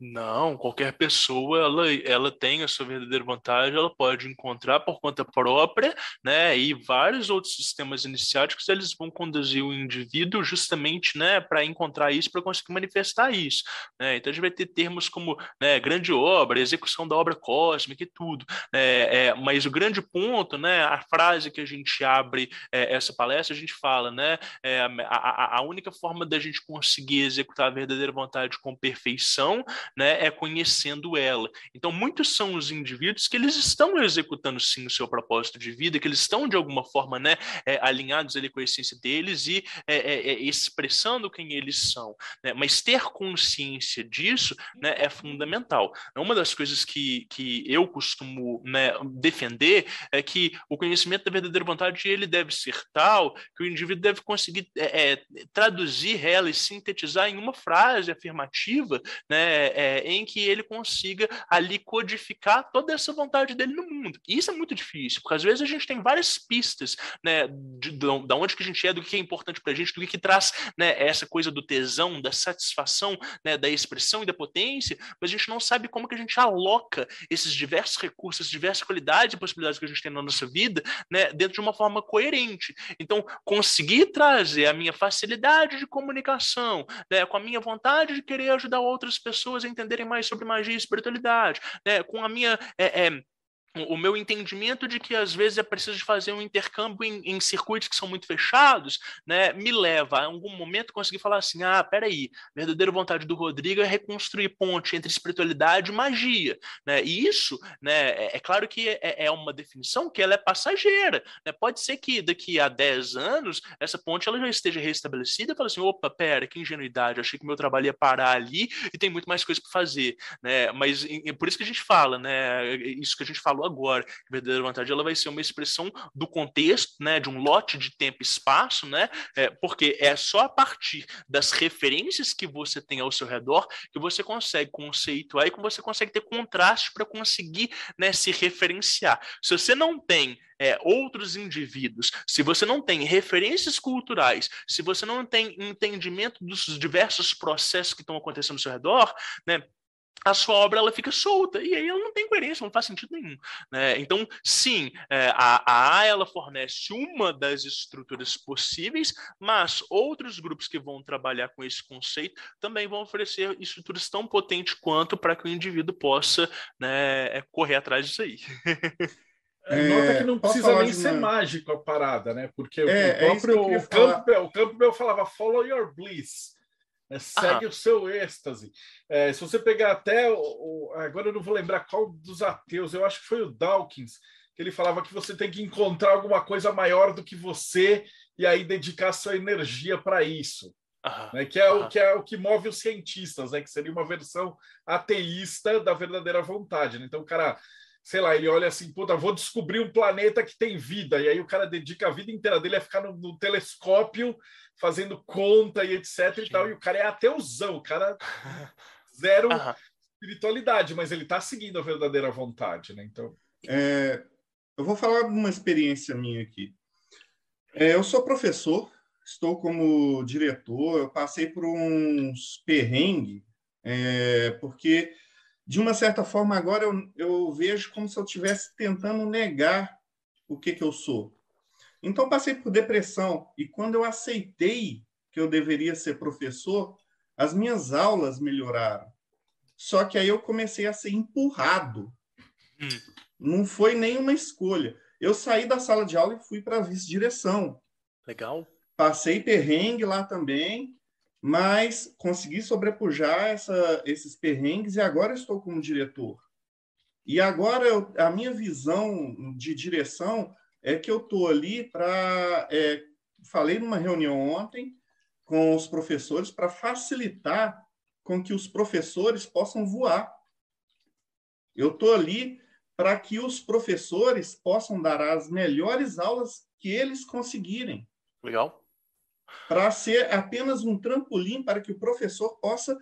Não, qualquer pessoa ela, ela tem a sua verdadeira vontade, ela pode encontrar por conta própria, né? E vários outros sistemas iniciáticos eles vão conduzir o indivíduo justamente, né, para encontrar isso, para conseguir manifestar isso. Né? Então a gente vai ter termos como né, grande obra, execução da obra cósmica e tudo. Né? É, mas o grande ponto, né, a frase que a gente abre é, essa palestra, a gente fala, né, é, a, a única forma da gente conseguir executar a verdadeira vontade com perfeição né, é conhecendo ela. Então, muitos são os indivíduos que eles estão executando sim o seu propósito de vida, que eles estão de alguma forma né, é, alinhados ali com a essência deles e é, é, é expressando quem eles são. Né? Mas ter consciência disso né, é fundamental. Uma das coisas que, que eu costumo né, defender é que o conhecimento da verdadeira vontade ele deve ser tal que o indivíduo deve conseguir é, é, traduzir ela e sintetizar em uma frase afirmativa né, é, em que ele consiga ali codificar toda essa vontade dele no mundo. E isso é muito difícil, porque às vezes a gente tem várias pistas, né, de, de, de onde que a gente é, do que é importante para a gente, do que, que traz, né, essa coisa do tesão, da satisfação, né, da expressão e da potência, mas a gente não sabe como que a gente aloca esses diversos recursos, diversas qualidades e possibilidades que a gente tem na nossa vida, né, dentro de uma forma coerente. Então, conseguir trazer a minha facilidade de comunicação, né, com a minha vontade de querer ajudar outras pessoas pessoas entenderem mais sobre magia e espiritualidade, né? com a minha. É, é, o meu entendimento de que às vezes é preciso fazer um intercâmbio em, em, circuitos que são muito fechados, né, me leva a algum momento conseguir falar assim, ah, peraí, a verdadeira vontade do Rodrigo é reconstruir ponte entre espiritualidade e magia, né, e isso, né, é, é claro que é, é, uma definição que ela é passageira, né, pode ser que daqui a 10 anos essa ponte ela já esteja restabelecida e fala assim, opa, pera, que ingenuidade, achei que meu trabalho ia parar ali e tem muito mais coisa para fazer, né, mas é por isso que a gente fala, né, isso que a gente falou agora, a verdadeira vontade ela vai ser uma expressão do contexto, né, de um lote de tempo e espaço, né, é, porque é só a partir das referências que você tem ao seu redor que você consegue conceituar e que você consegue ter contraste para conseguir né, se referenciar. Se você não tem é, outros indivíduos, se você não tem referências culturais, se você não tem entendimento dos diversos processos que estão acontecendo ao seu redor, né, a sua obra ela fica solta e aí ela não tem coerência, não faz sentido nenhum. Né? Então, sim, é, a, a A ela fornece uma das estruturas possíveis, mas outros grupos que vão trabalhar com esse conceito também vão oferecer estruturas tão potentes quanto para que o indivíduo possa né, é, correr atrás disso aí. [LAUGHS] É, Nota que não precisa nem ser mágico a parada, né? Porque é, o próprio o Campbell, o Campbell falava follow your bliss. É, segue ah. o seu êxtase. É, se você pegar até o, o, agora eu não vou lembrar qual dos ateus, eu acho que foi o Dawkins, que ele falava que você tem que encontrar alguma coisa maior do que você e aí dedicar sua energia para isso. Ah. Né, que, é o, que é o que move os cientistas, né, que seria uma versão ateísta da verdadeira vontade. Né? Então, o cara sei lá, ele olha assim, puta, vou descobrir um planeta que tem vida, e aí o cara dedica a vida inteira dele a ficar no, no telescópio fazendo conta e etc Sim. e tal, e o cara é ateuzão, o cara [LAUGHS] zero espiritualidade, mas ele está seguindo a verdadeira vontade, né? Então. É, eu vou falar de uma experiência minha aqui. É, eu sou professor, estou como diretor, eu passei por uns perrengues, é, porque de uma certa forma, agora eu, eu vejo como se eu estivesse tentando negar o que, que eu sou. Então, passei por depressão. E quando eu aceitei que eu deveria ser professor, as minhas aulas melhoraram. Só que aí eu comecei a ser empurrado. Hum. Não foi nenhuma escolha. Eu saí da sala de aula e fui para a vice-direção. Legal. Passei perrengue lá também, mas consegui sobrepujar essa, esses perrengues e agora estou como diretor. E agora eu, a minha visão de direção é que eu estou ali para. É, falei numa reunião ontem com os professores para facilitar com que os professores possam voar. Eu estou ali para que os professores possam dar as melhores aulas que eles conseguirem. Legal para ser apenas um trampolim para que o professor possa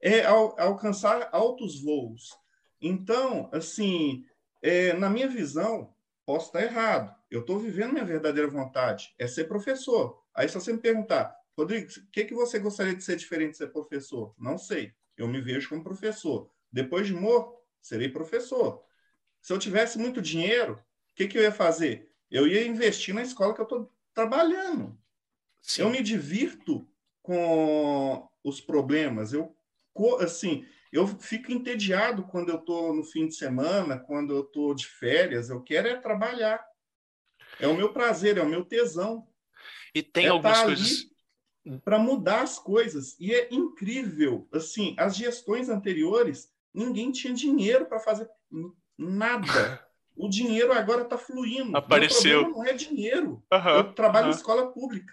é, al alcançar altos voos. Então, assim, é, na minha visão, posso estar errado. Eu estou vivendo minha verdadeira vontade, é ser professor. Aí, se você me perguntar, Rodrigo, o que, que você gostaria de ser diferente de ser professor? Não sei. Eu me vejo como professor. Depois de morto, serei professor. Se eu tivesse muito dinheiro, o que, que eu ia fazer? Eu ia investir na escola que eu estou trabalhando. Sim. Eu me divirto com os problemas. Eu, assim, eu fico entediado quando eu estou no fim de semana, quando eu estou de férias. Eu quero é trabalhar. É o meu prazer, é o meu tesão. E tem é algumas coisas para mudar as coisas. E é incrível, assim, as gestões anteriores, ninguém tinha dinheiro para fazer nada. [LAUGHS] O dinheiro agora está fluindo. Apareceu. não é dinheiro. Uhum, eu trabalho uhum. em escola pública.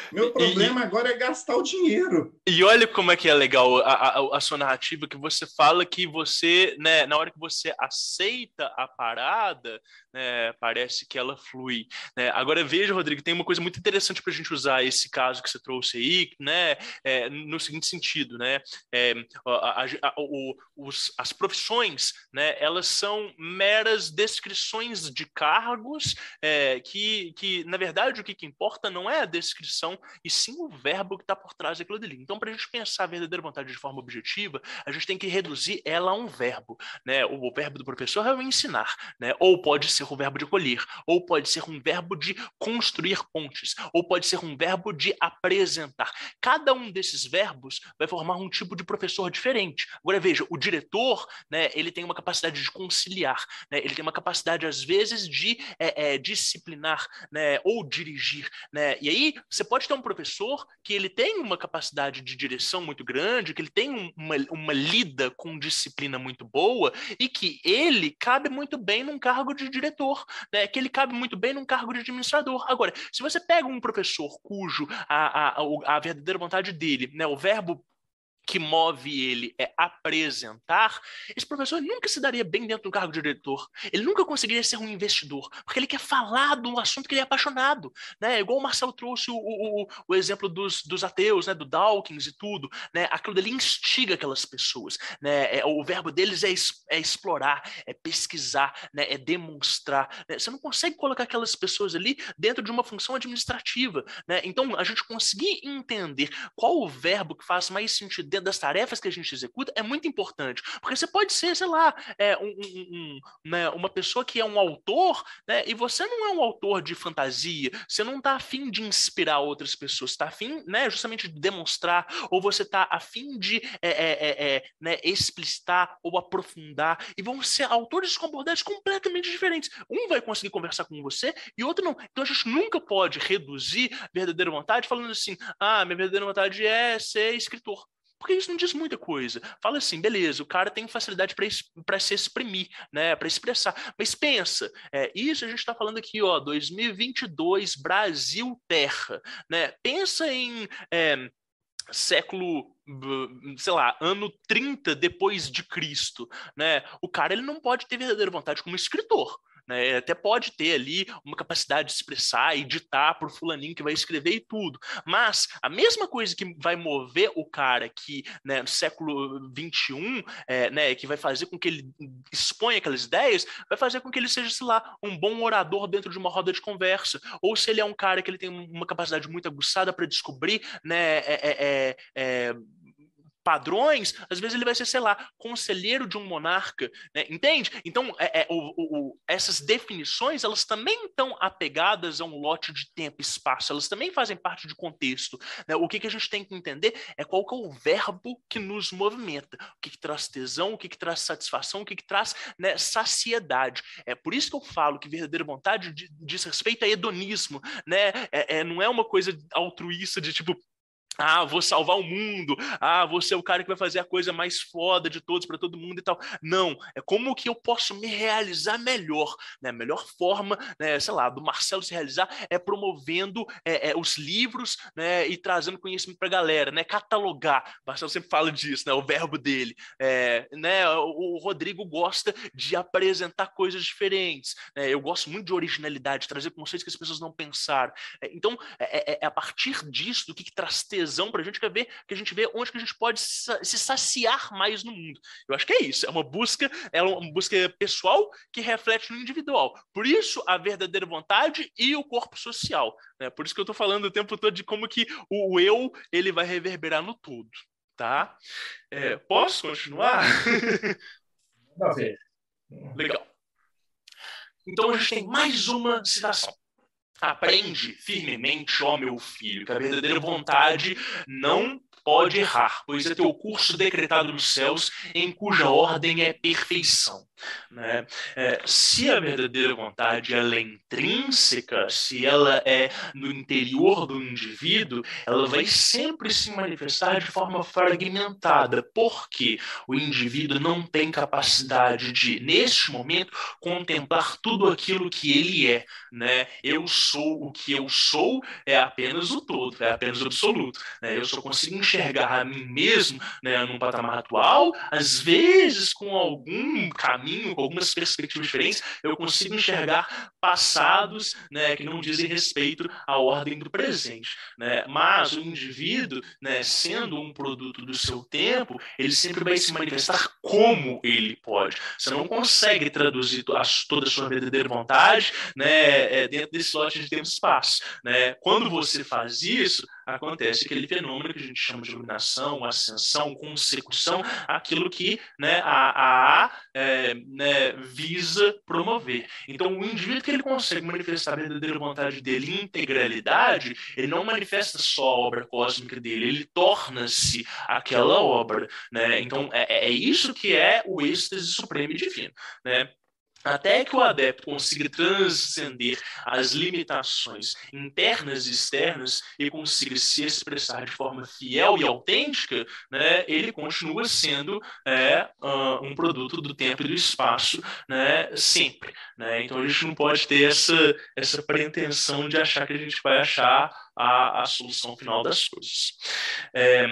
Meu problema e, agora é gastar o dinheiro. E olha como é que é legal a, a, a, sua narrativa, que você fala que você, né, na hora que você aceita a parada, né, parece que ela flui. Né? Agora veja, Rodrigo, tem uma coisa muito interessante para a gente usar esse caso que você trouxe aí, né, é, no seguinte sentido, né, é, a, o, os, as profissões, né, elas são meras descrições de cargos é, que, que, na verdade, o que, que importa não é a descrição e sim o verbo que está por trás daquilo dali. Então, para a gente pensar a verdadeira vontade de forma objetiva, a gente tem que reduzir ela a um verbo. Né? O verbo do professor é o ensinar, né? ou pode ser o verbo de colher, ou pode ser um verbo de construir pontes, ou pode ser um verbo de apresentar. Cada um desses verbos vai formar um tipo de professor diferente. Agora veja, o diretor, né, ele tem uma capacidade de conciliar, né, ele tem uma capacidade às vezes de é, é, disciplinar, né, ou dirigir, né. E aí você pode ter um professor que ele tem uma capacidade de direção muito grande, que ele tem uma, uma lida com disciplina muito boa e que ele cabe muito bem num cargo de diretor, né, que ele cabe muito bem num cargo de administrador. Agora, se você pega um professor cujo a, a, a verdadeira vontade dele, né, o verbo que move ele é apresentar, esse professor nunca se daria bem dentro do cargo de diretor. Ele nunca conseguiria ser um investidor, porque ele quer falar do assunto que ele é apaixonado. Né? Igual o Marcelo trouxe o, o, o exemplo dos, dos ateus, né? do Dawkins e tudo. Né? Aquilo dele instiga aquelas pessoas. Né? É, o verbo deles é, é explorar, é pesquisar, né? é demonstrar. Né? Você não consegue colocar aquelas pessoas ali dentro de uma função administrativa. Né? Então, a gente conseguir entender qual o verbo que faz mais sentido dentro das tarefas que a gente executa é muito importante. Porque você pode ser, sei lá, é, um, um, um, né, uma pessoa que é um autor, né, e você não é um autor de fantasia, você não está afim de inspirar outras pessoas, está afim né, justamente de demonstrar, ou você está afim de é, é, é, é, né, explicitar ou aprofundar, e vão ser autores com abordagens completamente diferentes. Um vai conseguir conversar com você e outro não. Então a gente nunca pode reduzir verdadeira vontade falando assim, ah, minha verdadeira vontade é ser escritor. Porque isso não diz muita coisa. Fala assim, beleza, o cara tem facilidade para se exprimir, né, para expressar. Mas pensa, é, isso a gente está falando aqui, ó, 2022, Brasil Terra, né? Pensa em é, século sei lá, ano 30 depois de Cristo, né? O cara ele não pode ter verdadeira vontade como escritor. Né? Até pode ter ali uma capacidade de expressar, editar para o fulaninho que vai escrever e tudo. Mas a mesma coisa que vai mover o cara que né, no século XXI, é, né, que vai fazer com que ele exponha aquelas ideias, vai fazer com que ele seja, sei lá, um bom orador dentro de uma roda de conversa. Ou se ele é um cara que ele tem uma capacidade muito aguçada para descobrir né, é, é, é, é padrões, às vezes ele vai ser, sei lá, conselheiro de um monarca, né? entende? Então, é, é, o, o, essas definições, elas também estão apegadas a um lote de tempo e espaço, elas também fazem parte de contexto. Né? O que, que a gente tem que entender é qual que é o verbo que nos movimenta, o que, que traz tesão, o que, que traz satisfação, o que, que traz né, saciedade. É por isso que eu falo que verdadeira vontade diz respeito a hedonismo, né? É, é, não é uma coisa altruísta de tipo, ah, vou salvar o mundo. Ah, vou ser o cara que vai fazer a coisa mais foda de todos para todo mundo e tal. Não, é como que eu posso me realizar melhor, né? A melhor forma, né, sei lá, do Marcelo se realizar é promovendo é, é, os livros, né, e trazendo conhecimento para a galera, né? Catalogar. O Marcelo sempre fala disso, né? O verbo dele, é, né? O, Rodrigo gosta de apresentar coisas diferentes. Né? Eu gosto muito de originalidade, trazer conceitos que as pessoas não pensaram. É, então, é, é, é, a partir disso do que, que traz tesão tesão para a gente quer ver que a gente vê onde que a gente pode se saciar mais no mundo. Eu acho que é isso, é uma busca, é uma busca pessoal que reflete no individual. Por isso a verdadeira vontade e o corpo social. Né? Por isso que eu estou falando o tempo todo de como que o eu ele vai reverberar no todo, tá? É, posso continuar? Legal. Então a gente tem mais uma citação. Aprende firmemente, ó meu filho, que a verdadeira vontade não pode errar, pois é teu curso decretado nos céus, em cuja ordem é perfeição. Né? É, se a verdadeira vontade ela é intrínseca, se ela é no interior do indivíduo, ela vai sempre se manifestar de forma fragmentada, porque o indivíduo não tem capacidade de, neste momento, contemplar tudo aquilo que ele é. Né? Eu sou o que eu sou, é apenas o todo, é apenas o absoluto. Né? Eu só consigo a mim mesmo né, num patamar atual, às vezes com algum caminho, com algumas perspectivas diferentes, eu consigo enxergar passados né, que não dizem respeito à ordem do presente. Né? Mas o indivíduo, né, sendo um produto do seu tempo, ele sempre vai se manifestar como ele pode. Você não consegue traduzir toda a sua verdadeira vontade né, é, dentro desse lote de tempo e espaço. Né? Quando você faz isso, acontece aquele fenômeno que a gente chama de iluminação, ascensão, consecução, aquilo que né, a, a é, né, visa promover. Então, o indivíduo que ele consegue manifestar a verdadeira vontade dele em integralidade, ele não manifesta só a obra cósmica dele, ele torna-se aquela obra. Né? Então, é, é isso que é o êxtase supremo e divino. Né? Até que o adepto consiga transcender as limitações internas e externas e consiga se expressar de forma fiel e autêntica, né, ele continua sendo é, uh, um produto do tempo e do espaço né, sempre. Né? Então a gente não pode ter essa, essa pretensão de achar que a gente vai achar a, a solução final das coisas. É,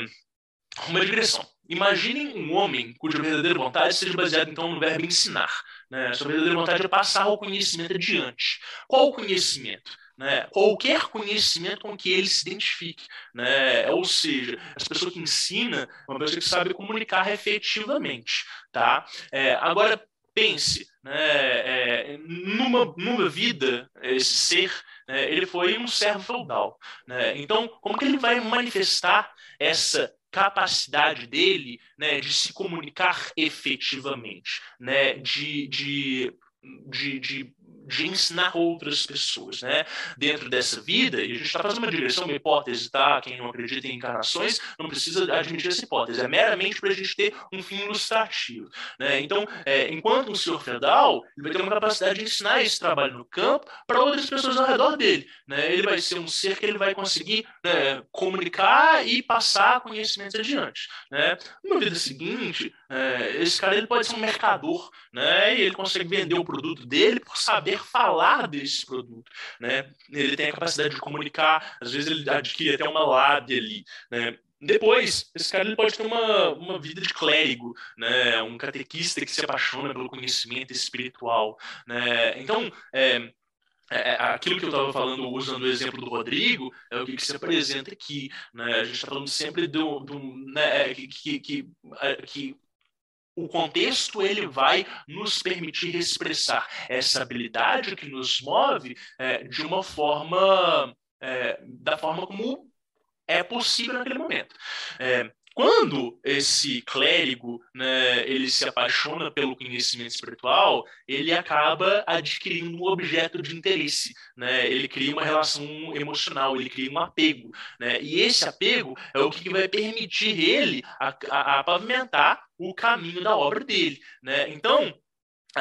uma digressão. Imaginem um homem cuja verdadeira vontade seja baseada então no verbo ensinar. Né? Sua verdadeira vontade é passar o conhecimento adiante. Qual o conhecimento? Né? Qualquer conhecimento com que ele se identifique. Né? Ou seja, essa pessoa que ensina é uma pessoa que sabe comunicar efetivamente. Tá? É, agora, pense, né, é, numa, numa vida, esse ser, né, ele foi um servo feudal. Né? Então, como que ele vai manifestar essa capacidade dele né, de se comunicar efetivamente, né, de, de, de, de de ensinar outras pessoas, né? Dentro dessa vida, e a gente está fazendo uma direção, uma hipótese, tá? Quem não acredita em encarnações não precisa admitir essa hipótese, é meramente para a gente ter um fim ilustrativo, né? Então, é, enquanto um senhor feudal, ele vai ter uma capacidade de ensinar esse trabalho no campo para outras pessoas ao redor dele, né? Ele vai ser um ser que ele vai conseguir né, comunicar e passar conhecimentos adiante, né? Na vida seguinte, é, esse cara ele pode ser um mercador, né? E ele consegue vender o produto dele por saber falar desse produto, né? Ele tem a capacidade de comunicar, às vezes ele adquire até uma lábia ali, né? Depois, esse cara ele pode ter uma, uma vida de clérigo, né? um catequista que se apaixona pelo conhecimento espiritual. Né? Então, é, é, aquilo que eu estava falando, usando o exemplo do Rodrigo, é o que, se apresenta aqui. Né? A gente está falando sempre do, do né, que, que, que, que o contexto ele vai nos permitir expressar essa habilidade que nos move é, de uma forma é, da forma como é possível naquele momento. É, quando esse clérigo né, ele se apaixona pelo conhecimento espiritual, ele acaba adquirindo um objeto de interesse, né? Ele cria uma relação emocional, ele cria um apego, né? E esse apego é o que vai permitir ele a, a, a pavimentar o caminho da obra dele, né? Então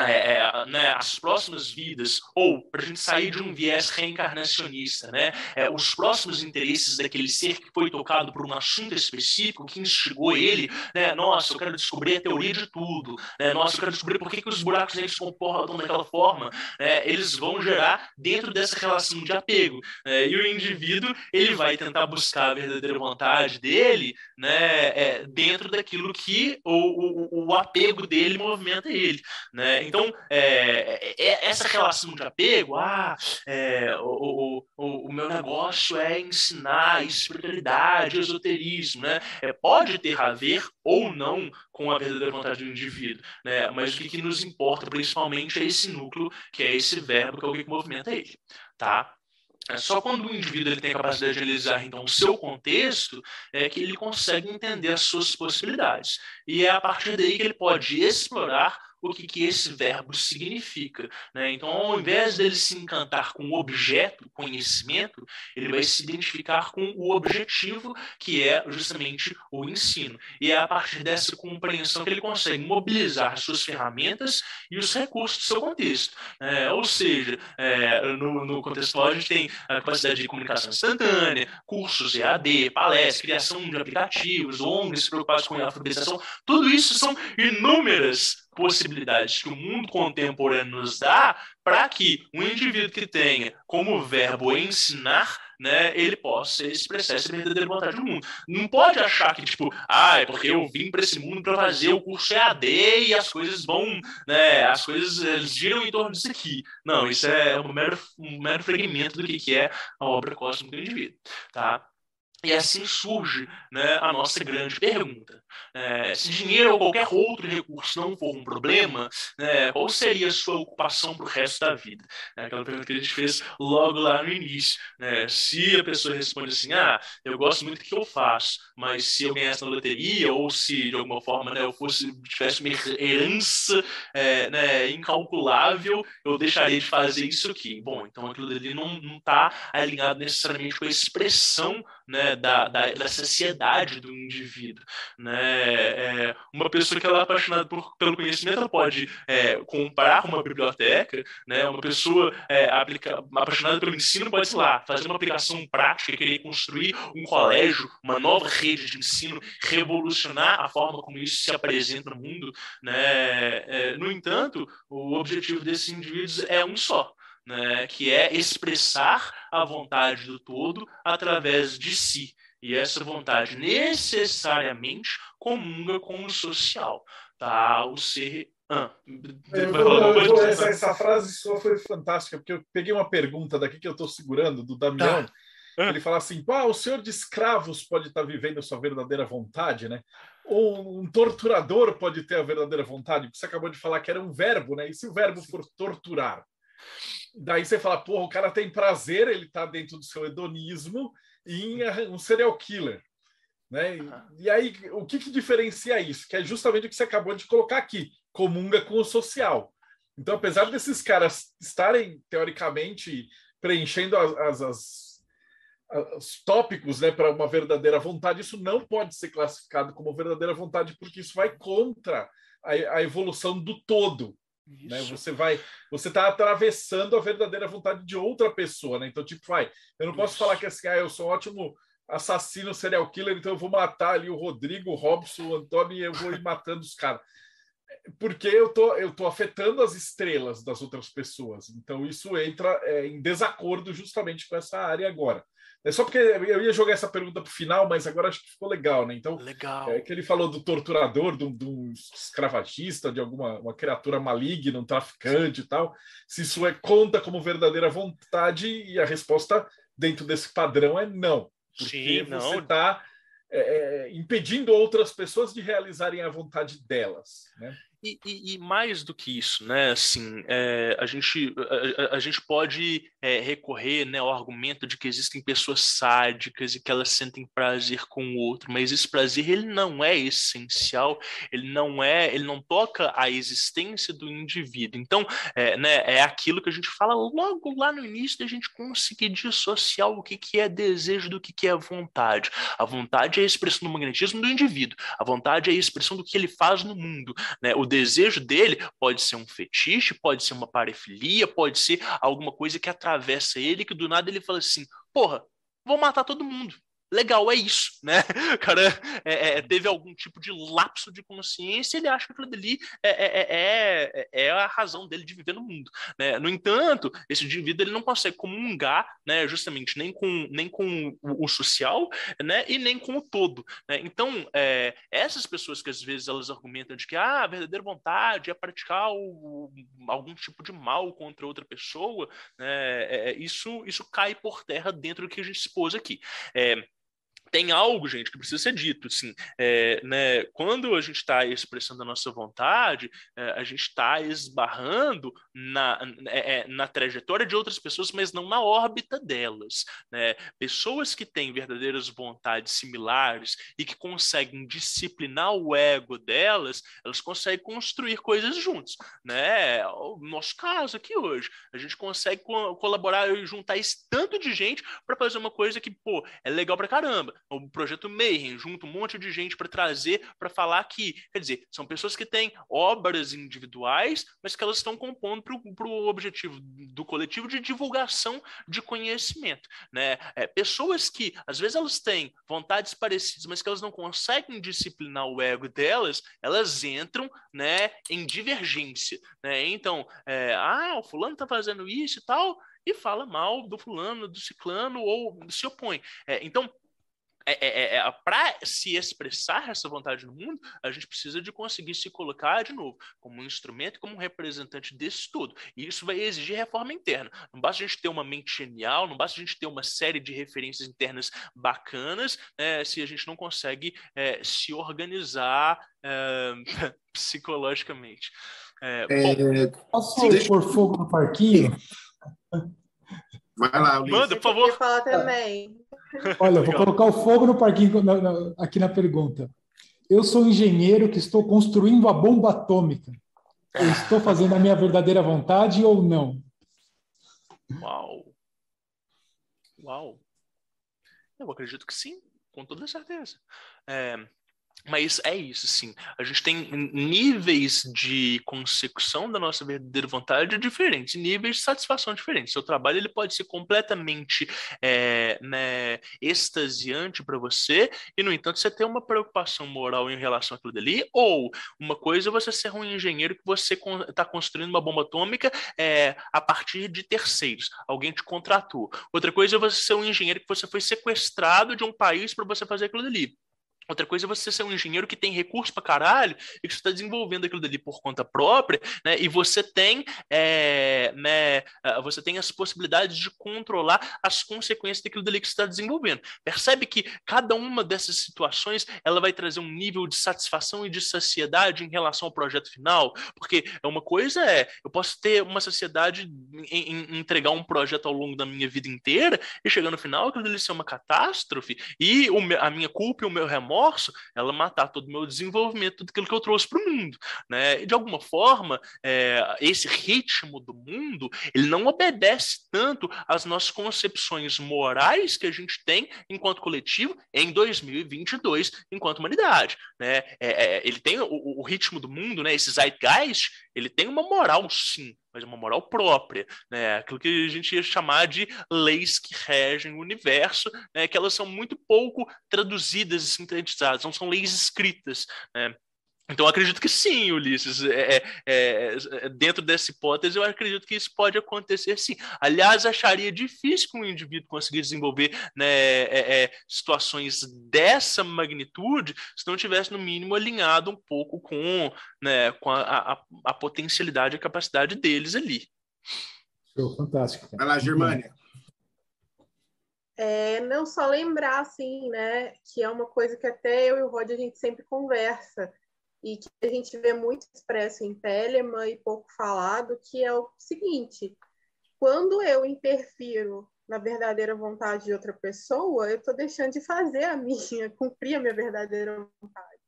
é, é, né, as próximas vidas, ou para a gente sair de um viés reencarnacionista, né, é, os próximos interesses daquele ser que foi tocado por um assunto específico, que instigou ele, né, nossa, eu quero descobrir a teoria de tudo, né, nossa, eu quero descobrir por que, que os buracos negros se comportam daquela forma, né, eles vão gerar dentro dessa relação de apego, né, e o indivíduo ele vai tentar buscar a verdadeira vontade dele né, é, dentro daquilo que o, o, o apego dele movimenta ele, né, então, é, é, é, essa relação de apego, ah, é, o, o, o, meu negócio é ensinar espiritualidade, esoterismo, né? É, pode ter a ver ou não com a verdadeira vontade do indivíduo, né? Mas o que, que nos importa principalmente é esse núcleo, que é esse verbo, que é o que movimenta ele, tá? É só quando o indivíduo ele tem a capacidade de analisar então o seu contexto é que ele consegue entender as suas possibilidades. E é a partir daí que ele pode explorar o que, que esse verbo significa. Né? Então, ao invés dele se encantar com o objeto, conhecimento, ele vai se identificar com o objetivo, que é justamente o ensino. E é a partir dessa compreensão que ele consegue mobilizar suas ferramentas e os recursos do seu contexto. É, ou seja, é, no, no contexto a gente tem a capacidade de comunicação instantânea, cursos EAD, palestras, criação de aplicativos, ONGs preocupados com a alfabetização, tudo isso são inúmeras possibilidades que o mundo contemporâneo nos dá para que um indivíduo que tenha como verbo ensinar né, ele possa expressar essa verdadeira vontade do mundo. Não pode achar que, tipo, ah, é porque eu vim para esse mundo para fazer o curso EAD e as coisas vão, né, as coisas eles giram em torno disso aqui. Não, isso é um mero, um mero fragmento do que, que é a obra cósmica do indivíduo, tá? E assim surge né, a nossa grande pergunta. É, se dinheiro ou qualquer outro recurso não for um problema, né, qual seria a sua ocupação para o resto da vida? É aquela pergunta que a gente fez logo lá no início. Né? Se a pessoa responde assim, ah, eu gosto muito do que eu faço, mas se eu ganhasse na loteria ou se de alguma forma né, eu fosse tivesse uma herança é, né, incalculável, eu deixaria de fazer isso aqui. Bom, então aquilo ali não está alinhado necessariamente com a expressão né, da, da, da sociedade do indivíduo. Né? É, uma pessoa que ela é apaixonada por, pelo conhecimento ela pode é, comprar uma biblioteca, né? uma pessoa é, aplica, apaixonada pelo ensino pode, sei lá, fazer uma aplicação prática, querer construir um colégio, uma nova rede de ensino, revolucionar a forma como isso se apresenta no mundo. Né? É, no entanto, o objetivo desses indivíduos é um só, né, que é expressar a vontade do todo através de si. E essa vontade necessariamente comunga com o social, tá? O ser ah, eu vou, eu vou, essa, essa, frase sua foi fantástica, porque eu peguei uma pergunta daqui que eu estou segurando, do Damião. Tá. Ah. Ele fala assim: ah, o senhor de escravos pode estar vivendo a sua verdadeira vontade, né? Ou um torturador pode ter a verdadeira vontade, você acabou de falar que era um verbo, né? E se o verbo for torturar? Daí você fala, porra, o cara tem prazer, ele está dentro do seu hedonismo em um serial killer. Né? E, e aí, o que, que diferencia isso? Que é justamente o que você acabou de colocar aqui: comunga com o social. Então, apesar desses caras estarem, teoricamente, preenchendo as, as, as, os tópicos né, para uma verdadeira vontade, isso não pode ser classificado como verdadeira vontade, porque isso vai contra a, a evolução do todo. Né? Você vai, você está atravessando a verdadeira vontade de outra pessoa, né? Então, tipo, vai, eu não posso Isso. falar que assim, ah, eu sou um ótimo assassino serial killer, então eu vou matar ali o Rodrigo, o Robson, o Antônio e eu vou ir matando os caras. Porque eu tô, eu tô afetando as estrelas das outras pessoas. Então, isso entra é, em desacordo justamente com essa área agora. É só porque eu ia jogar essa pergunta para o final, mas agora acho que ficou legal, né? Então, legal. É que ele falou do torturador, de um, escravagista, de alguma uma criatura maligna, um traficante e tal. Se isso é conta como verdadeira vontade, e a resposta dentro desse padrão é não. Porque Sim, não. você está é, é, impedindo outras pessoas de realizarem a vontade delas, né? E, e, e, mais do que isso, né? Assim, é, a, gente, a, a, gente pode é, recorrer né, ao argumento de que existem pessoas sádicas e que elas sentem prazer com o outro, mas esse prazer ele não é essencial, ele não é, ele não toca a existência do indivíduo. Então, é, né, é aquilo que a gente fala logo lá no início da gente conseguir dissociar o que, que é desejo do que, que é vontade. A vontade é a expressão do magnetismo do indivíduo, a vontade é a expressão do que ele faz no mundo. Né? O desejo dele pode ser um fetiche, pode ser uma parafilia, pode ser alguma coisa que atravessa ele, que do nada ele fala assim: porra, vou matar todo mundo legal, é isso, né? [LAUGHS] O cara é, é, teve algum tipo de lapso de consciência, ele acha que aquilo dali é, é, é, é, a razão dele de viver no mundo, né? No entanto, esse indivíduo ele não consegue comungar, né? Justamente nem com, nem com o, o social, né? E nem com o todo, né? Então, essas pessoas que às vezes elas argumentam de que ah, a verdadeira vontade é praticar o, algum tipo de mal contra outra pessoa, né? isso, isso cai por terra dentro do que a gente expôs aqui. É, tem algo, gente, que precisa ser dito. Assim, é, né, quando a gente está expressando a nossa vontade, é, a gente está esbarrando na, é, é, na trajetória de outras pessoas, mas não na órbita delas. Né? Pessoas que têm verdadeiras vontades similares e que conseguem disciplinar o ego delas, elas conseguem construir coisas juntos. Né? O nosso caso aqui hoje, a gente consegue co colaborar e juntar esse tanto de gente para fazer uma coisa que, pô, é legal pra caramba. O projeto Mayhem, junto um monte de gente para trazer, para falar que, quer dizer, são pessoas que têm obras individuais, mas que elas estão compondo para o objetivo do coletivo de divulgação de conhecimento. Né? É, pessoas que, às vezes, elas têm vontades parecidas, mas que elas não conseguem disciplinar o ego delas, elas entram né, em divergência. Né? Então, é, ah, o fulano está fazendo isso e tal, e fala mal do fulano, do ciclano, ou se opõe. É, então, é, é, é, é para se expressar essa vontade no mundo, a gente precisa de conseguir se colocar de novo como um instrumento, como um representante desse todo. E isso vai exigir reforma interna. Não basta a gente ter uma mente genial, não basta a gente ter uma série de referências internas bacanas, né, se a gente não consegue é, se organizar é, [LAUGHS] psicologicamente. Posso pôr fogo no parquinho? Vai lá, Ulisses. Manda, por favor. falar também. Olha, vou colocar o fogo no parquinho na, na, aqui na pergunta. Eu sou engenheiro que estou construindo a bomba atômica. Eu estou fazendo a minha verdadeira vontade ou não? Uau! Uau! Eu acredito que sim, com toda certeza. É, mas é isso, sim. A gente tem níveis de consecução da nossa verdadeira vontade diferentes, níveis de satisfação diferentes. Seu trabalho ele pode ser completamente é, né, extasiante para você, e, no entanto, você tem uma preocupação moral em relação àquilo dali, ou uma coisa é você ser um engenheiro que você está construindo uma bomba atômica é, a partir de terceiros. Alguém te contratou. Outra coisa é você ser um engenheiro que você foi sequestrado de um país para você fazer aquilo dali. Outra coisa é você ser um engenheiro que tem recurso para caralho e que está desenvolvendo aquilo dali por conta própria, né? E você tem, é, né, ah, você tem as possibilidades de controlar as consequências daquilo dali que você está desenvolvendo. Percebe que cada uma dessas situações ela vai trazer um nível de satisfação e de saciedade em relação ao projeto final, porque uma coisa é eu posso ter uma sociedade em, em entregar um projeto ao longo da minha vida inteira e chegar no final aquilo dali ser uma catástrofe e o, a minha culpa e o meu remorso remorso, ela matar todo o meu desenvolvimento, tudo aquilo que eu trouxe para o mundo. Né? E de alguma forma, é, esse ritmo do mundo, ele não obedece tanto às nossas concepções morais que a gente tem enquanto coletivo em 2022, enquanto humanidade. Né? É, é, ele tem o, o, ritmo do mundo, né? esse zeitgeist, ele tem uma moral, sim, mas uma moral própria, né? Aquilo que a gente ia chamar de leis que regem o universo, né? Que elas são muito pouco traduzidas e sintetizadas, não são leis escritas, né? Então, acredito que sim, Ulisses. É, é, é, dentro dessa hipótese, eu acredito que isso pode acontecer sim. Aliás, acharia difícil que um indivíduo conseguir desenvolver né, é, é, situações dessa magnitude se não tivesse, no mínimo, alinhado um pouco com, né, com a, a, a potencialidade e a capacidade deles ali. Show, fantástico. Vai lá, Germânia. É, não só lembrar, assim, né, que é uma coisa que até eu e o Rod a gente sempre conversa e que a gente vê muito expresso em Telemann e pouco falado, que é o seguinte: quando eu interfiro na verdadeira vontade de outra pessoa, eu estou deixando de fazer a minha, [LAUGHS] cumprir a minha verdadeira vontade.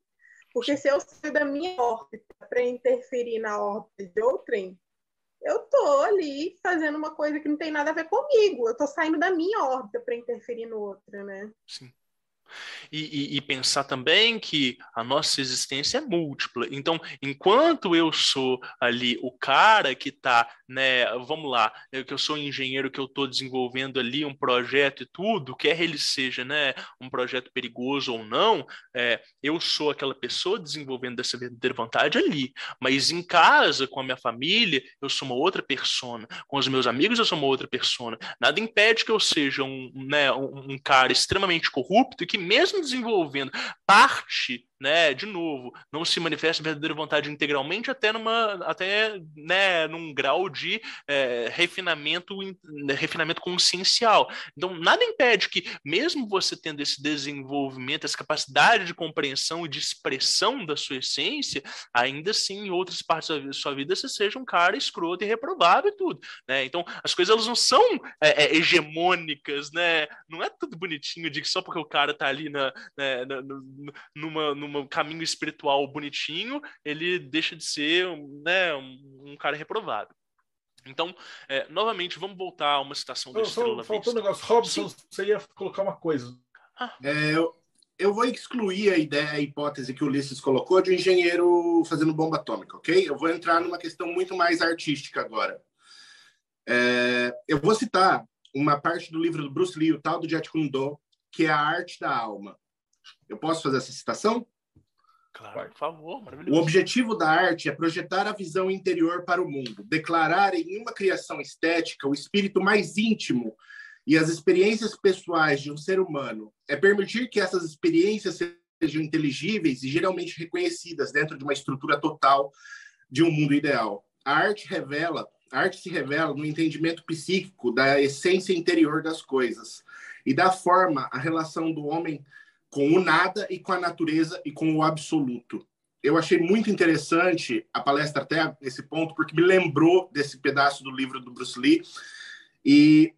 Porque se eu saio da minha órbita para interferir na órbita de outrem, eu estou ali fazendo uma coisa que não tem nada a ver comigo. Eu estou saindo da minha órbita para interferir no outro, né? Sim. E, e, e, pensar também que a nossa existência é múltipla. Então, enquanto eu sou ali o cara que está, né, vamos lá, eu, que eu sou engenheiro que eu estou desenvolvendo ali um projeto e tudo, quer ele seja, né, um projeto perigoso ou não, é, eu sou aquela pessoa desenvolvendo essa verdadeira vontade ali. Mas em casa, com a minha família, eu sou uma outra persona. Com os meus amigos, eu sou uma outra persona. Nada impede que eu seja um, né, um, um cara extremamente corrupto e que mesmo desenvolvendo parte né, de novo, não se manifesta a verdadeira vontade integralmente até numa até né, num grau de é, refinamento né, refinamento consciencial. Então, nada impede que mesmo você tendo esse desenvolvimento, essa capacidade de compreensão e de expressão da sua essência, ainda assim em outras partes da sua vida você seja um cara escroto e reprovável e tudo, né? Então, as coisas elas não são é, é, hegemônicas, né? Não é tudo bonitinho de que só porque o cara tá ali na, né, na numa, numa um caminho espiritual bonitinho, ele deixa de ser né, um, um cara reprovável. Então, é, novamente, vamos voltar a uma citação do Estrela Faltou um negócio. Robson, Sim. você ia colocar uma coisa. Ah. É, eu vou excluir a ideia, a hipótese que o Ulisses colocou de um engenheiro fazendo bomba atômica, ok? Eu vou entrar numa questão muito mais artística agora. É, eu vou citar uma parte do livro do Bruce Lee, o tal do Jet Kune Do, que é a arte da alma. Eu posso fazer essa citação? Claro, por favor, maravilhoso. O objetivo da arte é projetar a visão interior para o mundo, declarar em uma criação estética o espírito mais íntimo e as experiências pessoais de um ser humano é permitir que essas experiências sejam inteligíveis e geralmente reconhecidas dentro de uma estrutura total de um mundo ideal. A arte revela, a arte se revela no entendimento psíquico da essência interior das coisas e da forma a relação do homem com o nada e com a natureza e com o absoluto. Eu achei muito interessante a palestra até nesse ponto porque me lembrou desse pedaço do livro do Bruce Lee e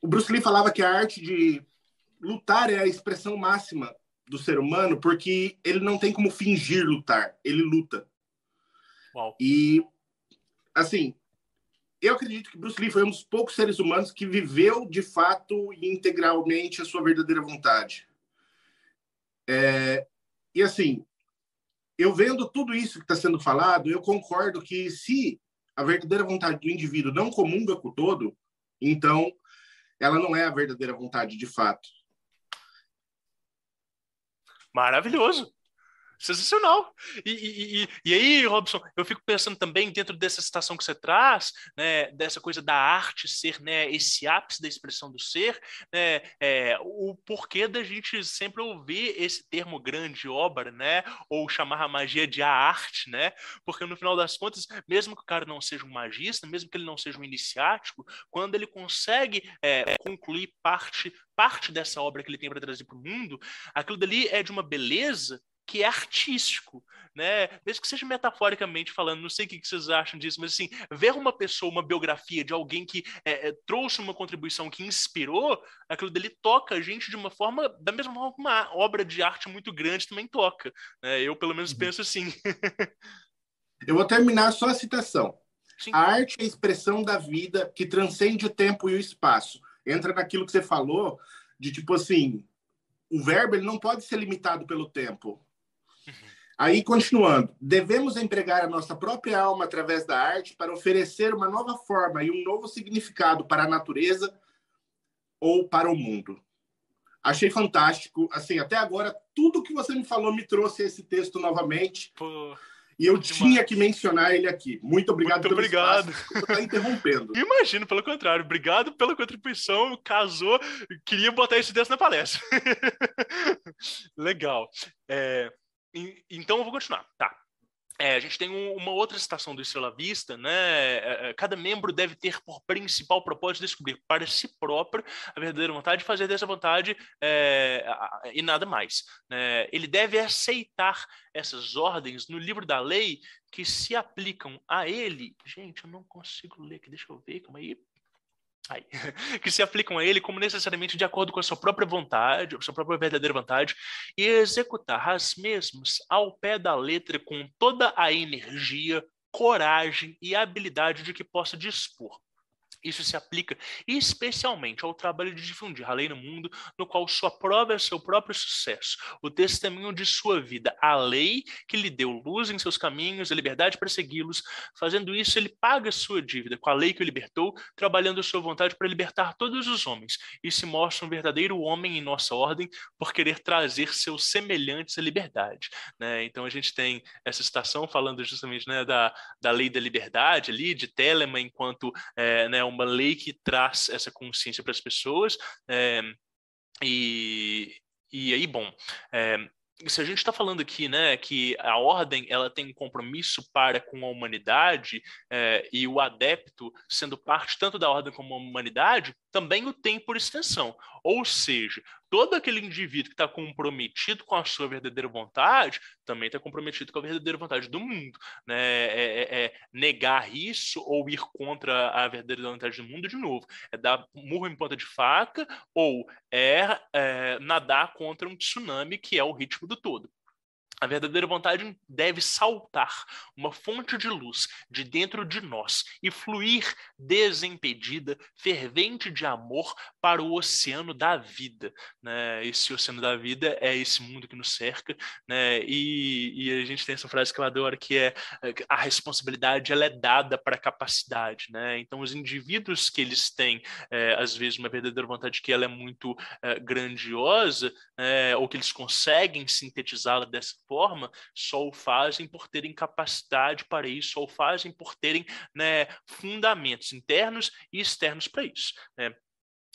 o Bruce Lee falava que a arte de lutar é a expressão máxima do ser humano, porque ele não tem como fingir lutar, ele luta. Uau. E, assim, eu acredito que Bruce Lee foi um dos poucos seres humanos que viveu de fato e integralmente a sua verdadeira vontade. É, e, assim, eu vendo tudo isso que está sendo falado, eu concordo que se a verdadeira vontade do indivíduo não comunga com o todo, então ela não é a verdadeira vontade de fato. Maravilhoso. Sensacional. E, e, e, e, aí, Robson, eu fico pensando também dentro dessa citação que você traz, né, dessa coisa da arte ser né, esse ápice da expressão do ser, né, é, o porquê da gente sempre ouvir esse termo grande obra, né, ou chamar a magia de a arte, né, porque no final das contas, mesmo que o cara não seja um magista, mesmo que ele não seja um iniciático, quando ele consegue é, concluir parte parte dessa obra que ele tem para trazer para o mundo, aquilo dali é de uma beleza que é artístico, né? Mesmo que seja metaforicamente falando, não sei o que vocês acham disso, mas assim, ver uma pessoa, uma biografia de alguém que é, é, trouxe uma contribuição que inspirou, aquilo dele toca a gente de uma forma, da mesma forma que uma obra de arte muito grande também toca. Né? Eu, pelo menos, uhum. penso assim. [LAUGHS] Eu vou terminar só a citação. Sim. A arte é a expressão da vida que transcende o tempo e o espaço. Entra naquilo que você falou, de tipo assim, o verbo ele não pode ser limitado pelo tempo. Aí, continuando, devemos empregar a nossa própria alma através da arte para oferecer uma nova forma e um novo significado para a natureza ou para o mundo. Achei fantástico. Assim, até agora, tudo que você me falou me trouxe esse texto novamente. Pô, e eu tinha que mencionar ele aqui. Muito obrigado Muito obrigado. Está interrompendo. [LAUGHS] Imagino, pelo contrário. Obrigado pela contribuição. Casou. Queria botar esse texto na palestra. [LAUGHS] Legal. É, então eu vou continuar. Tá. É, a gente tem um, uma outra citação do Estrela Vista, né? É, é, cada membro deve ter por principal propósito descobrir para si próprio a verdadeira vontade e fazer dessa vontade é, e nada mais. Né? Ele deve aceitar essas ordens no livro da lei que se aplicam a ele. Gente, eu não consigo ler aqui, deixa eu ver, calma aí. [LAUGHS] Que se aplicam a ele como necessariamente de acordo com a sua própria vontade, a sua própria verdadeira vontade, e executar as mesmas ao pé da letra com toda a energia, coragem e habilidade de que possa dispor. Isso se aplica especialmente ao trabalho de difundir a lei no mundo, no qual sua prova é seu próprio sucesso, o testemunho de sua vida, a lei que lhe deu luz em seus caminhos, a liberdade para segui-los. Fazendo isso, ele paga sua dívida com a lei que o libertou, trabalhando sua vontade para libertar todos os homens, e se mostra um verdadeiro homem em nossa ordem por querer trazer seus semelhantes à liberdade. Né? Então a gente tem essa citação falando justamente né, da, da lei da liberdade ali, de Telemann, enquanto é, né, uma lei que traz essa consciência para as pessoas. É, e, e aí, bom, é, se a gente está falando aqui, né, que a ordem ela tem um compromisso para com a humanidade é, e o adepto sendo parte tanto da ordem como da humanidade, também o tem por extensão. Ou seja, todo aquele indivíduo que está comprometido com a sua verdadeira vontade também está comprometido com a verdadeira vontade do mundo. Né? É, é, é, negar isso ou ir contra a verdadeira vontade do mundo de novo. É dar murro em ponta de faca ou é, é nadar contra um tsunami que é o ritmo do todo. A verdadeira vontade deve saltar uma fonte de luz de dentro de nós e fluir desimpedida, fervente de amor para o oceano da vida. Né? Esse oceano da vida é esse mundo que nos cerca, né? e, e a gente tem essa frase que eu adoro, que é a responsabilidade ela é dada para a capacidade. Né? Então, os indivíduos que eles têm, é, às vezes, uma verdadeira vontade que ela é muito é, grandiosa, é, ou que eles conseguem sintetizá-la dessa forma, só o fazem por terem capacidade para isso, só o fazem por terem né, fundamentos internos e externos para isso. Né?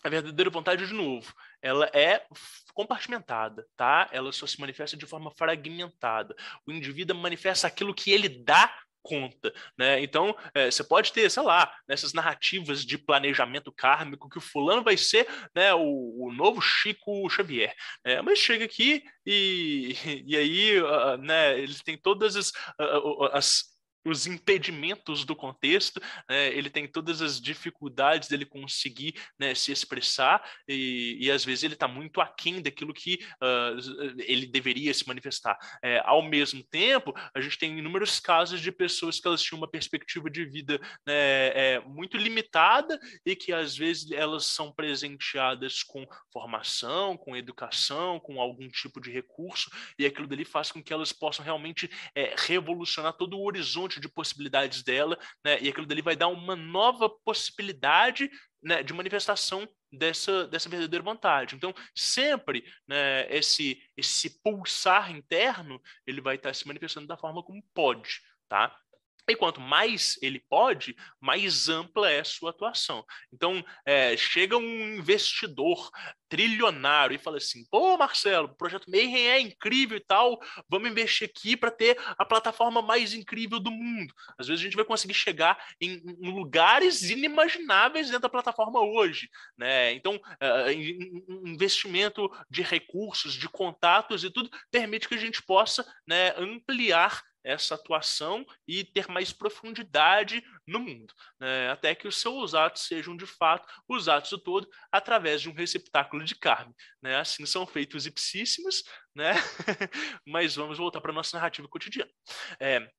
A verdadeira vontade, de novo, ela é compartimentada, tá? Ela só se manifesta de forma fragmentada. O indivíduo manifesta aquilo que ele dá conta, né? Então, é, você pode ter, sei lá, nessas narrativas de planejamento kármico que o fulano vai ser, né, o, o novo Chico Xavier, né? Mas chega aqui e, [LAUGHS] e aí, uh, né, ele tem todas as, uh, as os impedimentos do contexto, né, ele tem todas as dificuldades dele conseguir né, se expressar, e, e, às vezes ele está muito aquém daquilo que uh, ele deveria se manifestar. É, ao mesmo tempo, a gente tem inúmeros casos de pessoas que elas tinham uma perspectiva de vida né, é, muito limitada e que às vezes elas são presenteadas com formação, com educação, com algum tipo de recurso, e aquilo dali faz com que elas possam realmente é, revolucionar todo o horizonte de possibilidades dela, né? E aquilo dali vai dar uma nova possibilidade né, de manifestação dessa, dessa verdadeira vontade. Então, sempre né, esse, esse pulsar interno ele vai estar se manifestando da forma como pode, tá? E quanto mais ele pode, mais ampla é a sua atuação. Então, é, chega um investidor trilionário e fala assim: pô, Marcelo, o projeto Mayhem é incrível e tal, vamos investir aqui para ter a plataforma mais incrível do mundo. Às vezes a gente vai conseguir chegar em, em lugares inimagináveis dentro da plataforma hoje. Né? Então, uh, investimento de recursos, de contatos e tudo permite que a gente possa né, ampliar essa atuação e ter mais profundidade no mundo, né? até que os seus atos sejam de fato os atos do todo através de um receptáculo de carne. Né? Assim são feitos ipsíssimos, né? [LAUGHS] mas vamos voltar para a nossa narrativa cotidiana. É,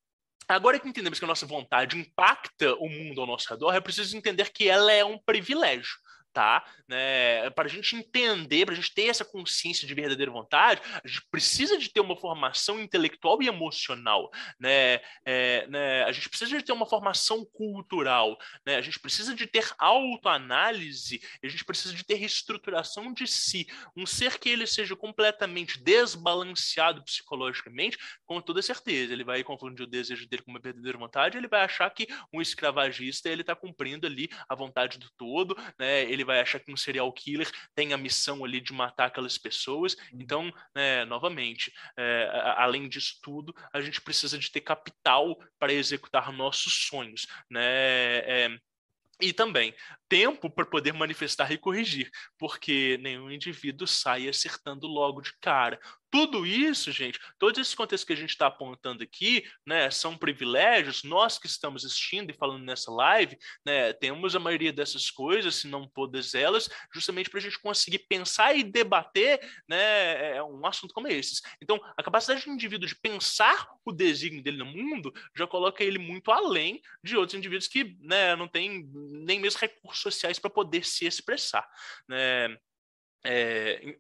Agora que entendemos que a nossa vontade impacta o mundo ao nosso redor, é preciso entender que ela é um privilégio tá? Né? Para a gente entender, para a gente ter essa consciência de verdadeira vontade, a gente precisa de ter uma formação intelectual e emocional, né? É, né? A gente precisa de ter uma formação cultural, né? A gente precisa de ter autoanálise, a gente precisa de ter reestruturação de si, um ser que ele seja completamente desbalanceado psicologicamente, com toda certeza, ele vai confundir o desejo dele com uma verdadeira vontade, ele vai achar que um escravagista ele está cumprindo ali a vontade do todo, né? Ele ele vai achar que um serial killer tem a missão ali de matar aquelas pessoas. Uhum. Então, né, novamente, é, além disso tudo, a gente precisa de ter capital para executar nossos sonhos, né? É, e também tempo para poder manifestar e corrigir, porque nenhum indivíduo sai acertando logo de cara. Tudo isso, gente, todos esses contextos que a gente está apontando aqui, né, são privilégios. Nós que estamos assistindo e falando nessa live, né, temos a maioria dessas coisas, se não todas elas, justamente para a gente conseguir pensar e debater, né, é, um assunto como esse. Então, a capacidade do indivíduo de pensar o desígnio dele no mundo já coloca ele muito além de outros indivíduos que, né, não têm nem mesmo recursos sociais para poder se expressar, né? É,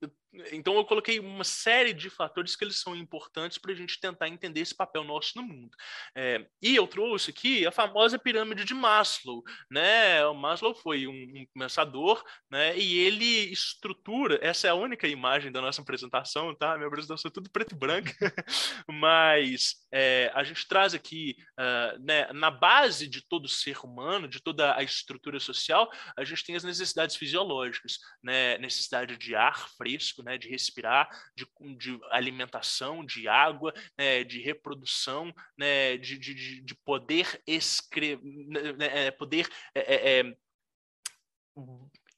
então eu coloquei uma série de fatores que eles são importantes para a gente tentar entender esse papel nosso no mundo. É, e eu trouxe aqui a famosa pirâmide de Maslow, né? O Maslow foi um, um, pensador, né? E ele estrutura. Essa é a única imagem da nossa apresentação, tá? Minha apresentação é tudo preto e branco, [LAUGHS] mas é, a gente traz aqui, uh, né? Na base de todo ser humano, de toda a estrutura social, a gente tem as necessidades fisiológicas, né? Necessidade de ar fresco né, de respirar, de, de alimentação, de água, né, de reprodução, né, de, de, de poder escrever, né, né, é, poder é, é, é,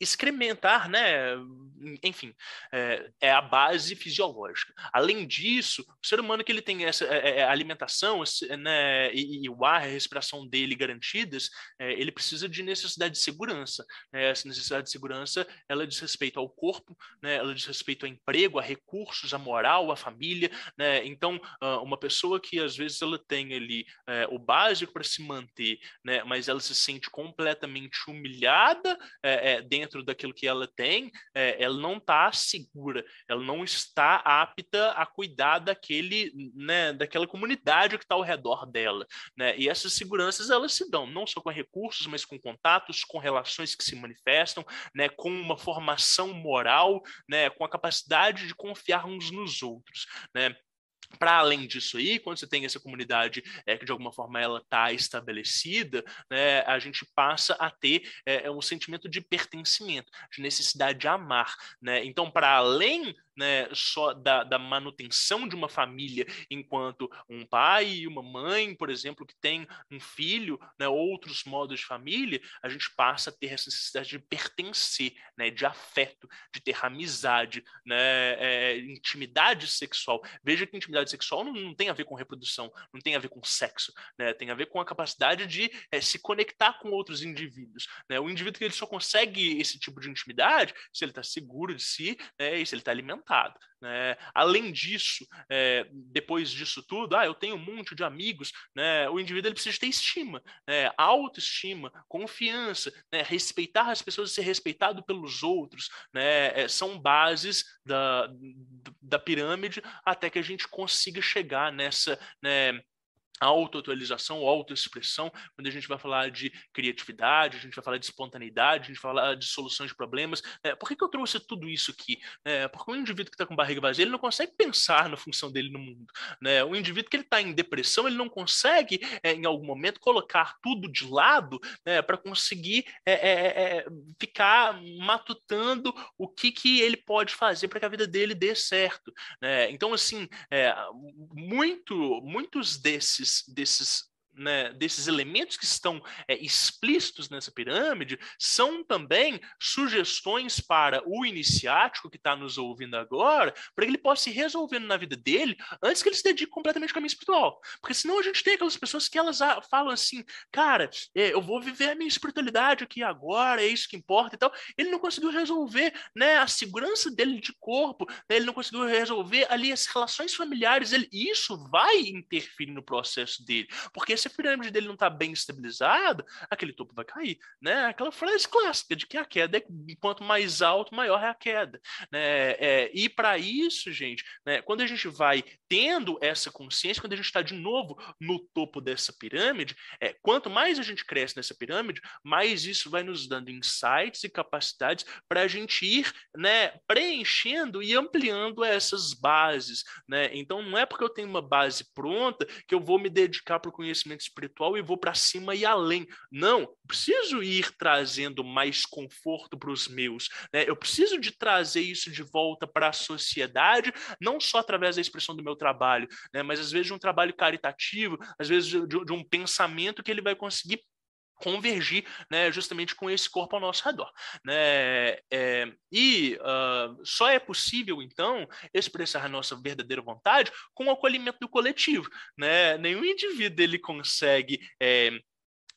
excrementar, né, enfim, é, é, a base fisiológica. Além disso, o ser humano que ele tem essa é, é alimentação né, e, e, o ar, a respiração dele garantidas, é, ele precisa de necessidade de segurança. Né? Essa necessidade de segurança, ela diz respeito ao corpo, né? ela diz respeito ao emprego, a recursos, a moral, a família. Né? Então, uma pessoa que às vezes ela tem ali é, o básico para se manter, né? mas ela se sente completamente humilhada dentro daquilo que ela tem, ela não está segura, ela não está apta a cuidar daquele, né, daquela comunidade que está ao redor dela, né? E essas seguranças elas se dão não só com recursos, mas com contatos, com relações que se manifestam, né, com uma formação moral, né, com a capacidade de confiar uns nos outros, né? Para além disso aí, quando você tem essa comunidade é, que de alguma forma ela está estabelecida, né, a gente passa a ter é, um sentimento de pertencimento, de necessidade de amar. Né? Então, para além né, só da, da, manutenção de uma família, enquanto um pai e uma mãe, por exemplo, que tem um filho, né, outros modos de família, a gente passa a ter essa necessidade de pertencer, né, de afeto, de ter amizade, né, é, intimidade sexual. Veja que intimidade sexual não, não, tem a ver com reprodução, não tem a ver com sexo, né, tem a ver com a capacidade de é, se conectar com outros indivíduos. Né? O indivíduo que ele só consegue esse tipo de intimidade se ele está seguro de si né, e se ele está alimentado né? Além disso, é, depois disso tudo, ah, eu tenho um monte de amigos, né? o indivíduo ele precisa ter estima, né? autoestima, confiança, né? respeitar as pessoas e ser respeitado pelos outros, né? É, são bases da, da pirâmide até que a gente consiga chegar nessa. Né? Autoatualização ou autoexpressão, quando a gente vai falar de criatividade, a gente vai falar de espontaneidade, a gente vai falar de soluções de problemas. É, por que, que eu trouxe tudo isso aqui? É, porque o indivíduo que está com barriga vazia, ele não consegue pensar na função dele no mundo. Né? O indivíduo que ele está em depressão, ele não consegue, é, em algum momento, colocar tudo de lado né, para conseguir é, é, é, ficar matutando o que, que ele pode fazer para que a vida dele dê certo. Né? Então, assim, muito, muitos desses desses, desses né, desses elementos que estão é, explícitos nessa pirâmide são também sugestões para o iniciático que está nos ouvindo agora, para que ele possa ir resolvendo na vida dele antes que ele se dedique completamente ao caminho espiritual. Porque senão a gente tem aquelas pessoas que elas falam assim, cara, é, eu vou viver a minha espiritualidade aqui agora, é isso que importa e tal. Ele não conseguiu resolver né, a segurança dele de corpo, né, ele não conseguiu resolver ali as relações familiares, ele, isso vai interferir no processo dele, porque se a pirâmide dele não está bem estabilizada, aquele topo vai cair, né? Aquela frase clássica de que a queda é quanto mais alto, maior é a queda, né? É, e para isso, gente, né, quando a gente vai tendo essa consciência, quando a gente está de novo no topo dessa pirâmide, é, quanto mais a gente cresce nessa pirâmide, mais isso vai nos dando insights e capacidades para a gente ir, né, preenchendo e ampliando essas bases, né? Então não é porque eu tenho uma base pronta que eu vou me dedicar para o conhecimento crescimento espiritual e vou para cima e além. Não, preciso ir trazendo mais conforto para os meus. Né? Eu preciso de trazer isso de volta para a sociedade, não só através da expressão do meu trabalho, né? mas às vezes de um trabalho caritativo, às vezes de, de um pensamento que ele vai conseguir convergir né, justamente com esse corpo ao nosso redor. Né? É, e uh, só é possível, então, expressar a nossa verdadeira vontade com o acolhimento do coletivo. Né? Nenhum indivíduo ele consegue. É,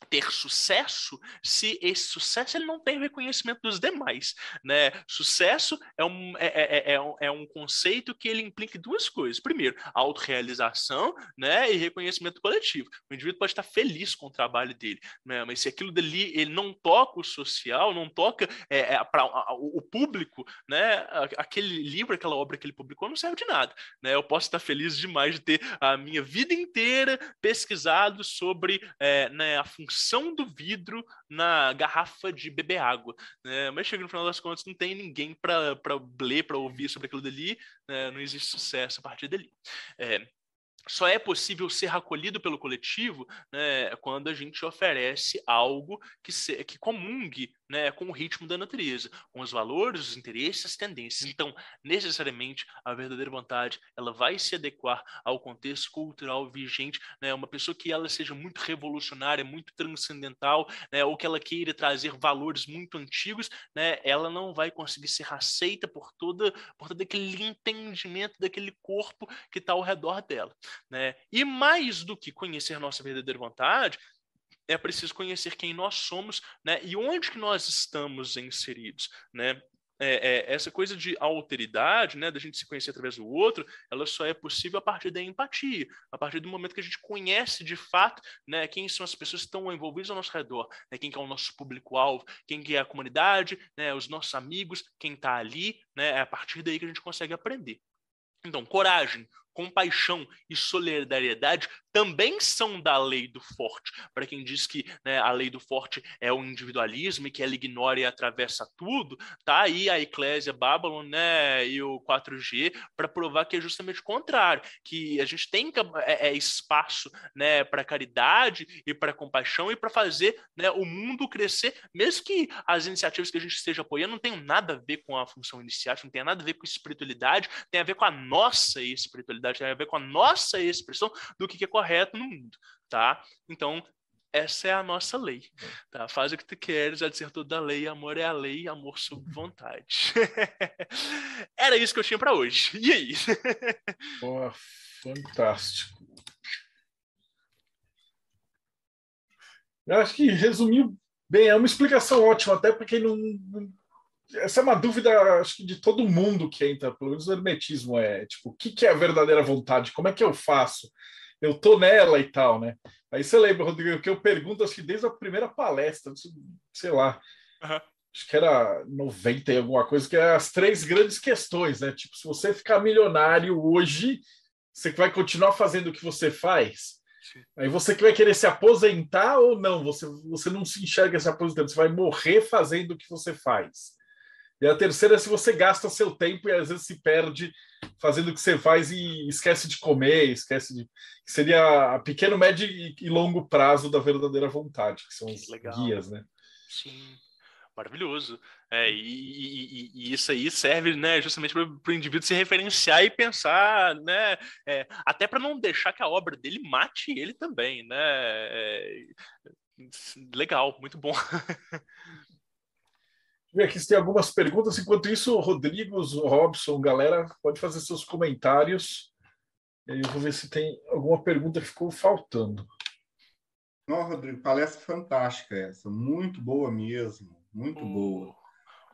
ter sucesso se esse sucesso ele não tem reconhecimento dos demais, né? Sucesso é um, é, é, é, é, um, é um conceito que ele implica duas coisas. Primeiro, autorrealização, né? E reconhecimento coletivo. O indivíduo pode estar feliz com o trabalho dele, né? Mas se aquilo dali ele não toca o social, não toca é, é para o público, né? Aquele livro, aquela obra que ele publicou não serve de nada, né? Eu posso estar feliz demais de ter a minha vida inteira pesquisado sobre é, né, a função função do vidro na garrafa de beber água. Né? Mas chega no final das contas, não tem ninguém para ler, para ouvir sobre aquilo dali, né? não existe sucesso a partir dali. É, só é possível ser acolhido pelo coletivo né, quando a gente oferece algo que, se, que comungue né, com o ritmo da natureza, com os valores, os interesses, as tendências. Então, necessariamente, a verdadeira vontade ela vai se adequar ao contexto cultural vigente. Né, uma pessoa que ela seja muito revolucionária, muito transcendental, né, ou que ela queira trazer valores muito antigos, né, ela não vai conseguir ser aceita por toda por todo aquele entendimento daquele corpo que está ao redor dela. Né? E mais do que conhecer nossa verdadeira vontade, é preciso conhecer quem nós somos, né? E onde que nós estamos inseridos, né? É, é, essa coisa de alteridade, né, da gente se conhecer através do outro, ela só é possível a partir da empatia, a partir do momento que a gente conhece de fato, né, quem são as pessoas que estão envolvidas ao nosso redor, né, quem que é o nosso público-alvo, quem que é a comunidade, né, os nossos amigos, quem está ali, né, é a partir daí que a gente consegue aprender. Então, coragem, compaixão e solidariedade também são da lei do forte. Para quem diz que né, a lei do forte é o individualismo e que ela ignora e atravessa tudo, tá aí a Eclésia Babylon né, e o 4G para provar que é justamente o contrário, que a gente tem é, é espaço né, para caridade e para compaixão e para fazer né, o mundo crescer, mesmo que as iniciativas que a gente esteja apoiando não tenham nada a ver com a função iniciática, não tenha nada a ver com espiritualidade, tem a ver com a nossa espiritualidade, tem a ver com a nossa expressão do que é correto no mundo, tá? Então, essa é a nossa lei, tá? Faz o que tu queres, já dissertou da lei, amor é a lei, amor sob vontade. [LAUGHS] Era isso que eu tinha para hoje. E aí? [LAUGHS] Pô, fantástico. Eu acho que resumiu bem, é uma explicação ótima, até para quem não, não, Essa é uma dúvida, acho que de todo mundo que entra, pelo menos no hermetismo, é tipo, o que, que é a verdadeira vontade? Como é que eu faço? eu tô nela e tal, né? Aí você lembra, Rodrigo, que eu pergunto, acho que desde a primeira palestra, sei lá, uhum. acho que era 90 e alguma coisa, que é as três grandes questões, né? Tipo, se você ficar milionário hoje, você vai continuar fazendo o que você faz? Sim. Aí você que vai querer se aposentar ou não? Você, você não se enxerga se aposentando, você vai morrer fazendo o que você faz. E a terceira é se você gasta seu tempo e às vezes se perde fazendo o que você faz e esquece de comer, esquece de. Seria a pequeno, médio e longo prazo da verdadeira vontade, que são os Legal. guias, né? Sim, maravilhoso. É, e, e, e, isso aí serve né, justamente para o indivíduo se referenciar e pensar, né, é, até para não deixar que a obra dele mate ele também. Né? É, legal, muito bom. [LAUGHS] ver aqui se tem algumas perguntas. Enquanto isso, Rodrigo, Robson, galera, pode fazer seus comentários. Eu vou ver se tem alguma pergunta que ficou faltando. Não, Rodrigo, palestra fantástica essa, muito boa mesmo, muito uh. boa.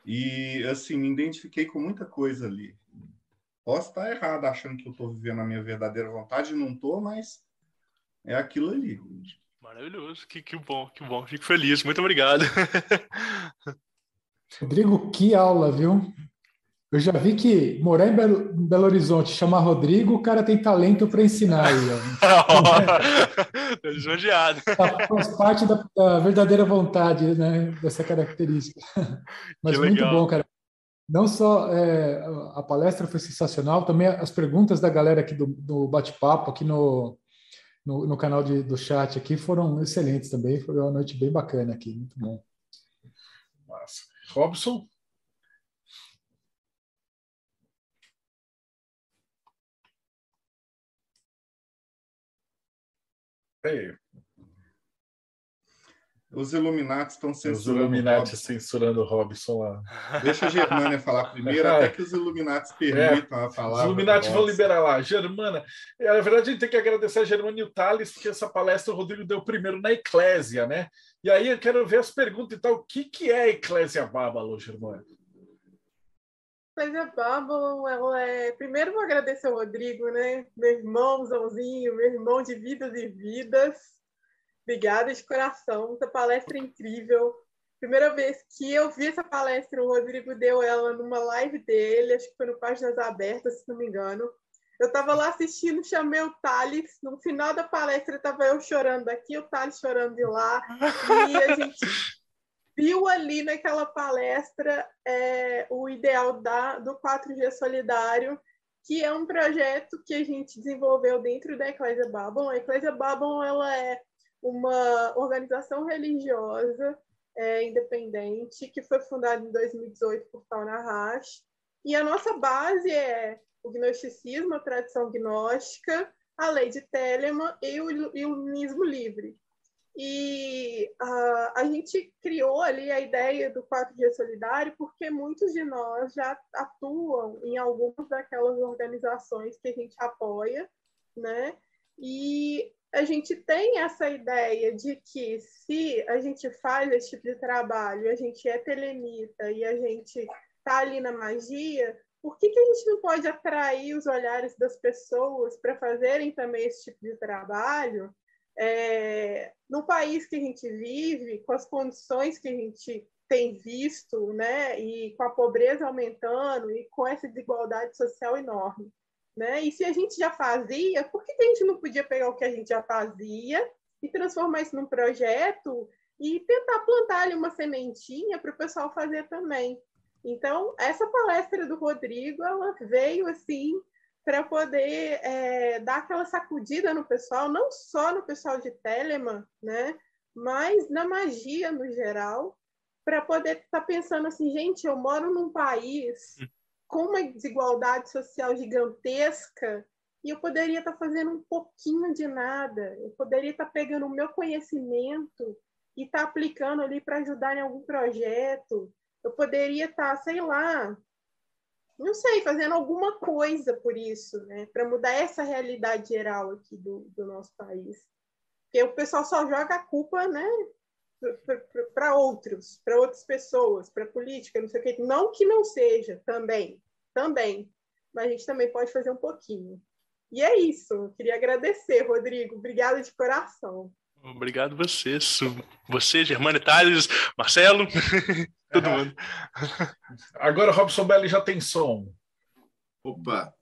E assim, me identifiquei com muita coisa ali. Posso estar errado achando que eu estou vivendo a minha verdadeira vontade, não estou, mas é aquilo ali. Maravilhoso, que, que bom, que bom, fico feliz, muito obrigado. [LAUGHS] Rodrigo, que aula, viu? Eu já vi que morar em Belo, Belo Horizonte, chamar Rodrigo, o cara tem talento para ensinar aí. [LAUGHS] Lisonjeado. Tá, faz parte da, da, verdadeira vontade, né? Dessa característica. Mas muito bom, cara. Não só é, a palestra foi sensacional, também as perguntas da galera aqui do, do bate-papo, aqui no, no, no, canal de, do chat aqui, foram excelentes também. Foi uma noite bem bacana aqui, muito bom. Robson? Ei. Os Illuminati estão censurando. Os Illuminati censurando o Robson lá. Deixa a Germânia falar primeiro, até que os Illuminati permitam é, a falar. Os Illuminati vão liberar lá. Germana, é, na verdade, a gente tem que agradecer a Germana e o Thales, porque essa palestra o Rodrigo deu primeiro na Eclésia, né? E aí eu quero ver as perguntas e tal. O que, que é a Eclésia Bábalo, Germana? Eclésia Bábalo, ela é. Primeiro vou agradecer ao Rodrigo, né? Meu irmãozãozinho, meu irmão de vidas e vidas Obrigada de coração. Essa palestra é incrível. Primeira vez que eu vi essa palestra, o Rodrigo deu ela numa live dele, acho que foi no Páginas Abertas, se não me engano. Eu estava lá assistindo, chamei o Thales. No final da palestra, estava eu chorando daqui, o Thales chorando de lá. E a gente viu ali naquela palestra é, o ideal da, do 4G Solidário, que é um projeto que a gente desenvolveu dentro da Eclésia Babylon. A Eclésia Babylon ela é uma organização religiosa é, independente, que foi fundado em 2018 por Fauna Rasch. E a nossa base é o gnosticismo, a tradição gnóstica, a lei de Telemann e o iluminismo livre. E uh, a gente criou ali a ideia do quatro dias solidário porque muitos de nós já atuam em algumas daquelas organizações que a gente apoia, né? E a gente tem essa ideia de que se a gente faz esse tipo de trabalho, a gente é telemita e a gente está ali na magia, por que, que a gente não pode atrair os olhares das pessoas para fazerem também esse tipo de trabalho é, no país que a gente vive, com as condições que a gente tem visto, né, e com a pobreza aumentando e com essa desigualdade social enorme? Né? E se a gente já fazia, por que a gente não podia pegar o que a gente já fazia e transformar isso num projeto e tentar plantar ali uma sementinha para o pessoal fazer também? Então, essa palestra do Rodrigo, ela veio assim para poder é, dar aquela sacudida no pessoal, não só no pessoal de Telemann, né? mas na magia no geral, para poder estar tá pensando assim, gente, eu moro num país hum com uma desigualdade social gigantesca e eu poderia estar fazendo um pouquinho de nada, eu poderia estar pegando o meu conhecimento e estar aplicando ali para ajudar em algum projeto, eu poderia estar, sei lá, não sei, fazendo alguma coisa por isso, né, para mudar essa realidade geral aqui do, do nosso país. Porque o pessoal só joga a culpa, né, para outros, para outras pessoas, para política, não sei o quê. Não que não seja também, também, mas a gente também pode fazer um pouquinho. E é isso. Eu queria agradecer, Rodrigo. Obrigada de coração. Obrigado você, você, Germano Tales, Marcelo, [LAUGHS] todo mundo. Agora o Robson Belli já tem som. Opa!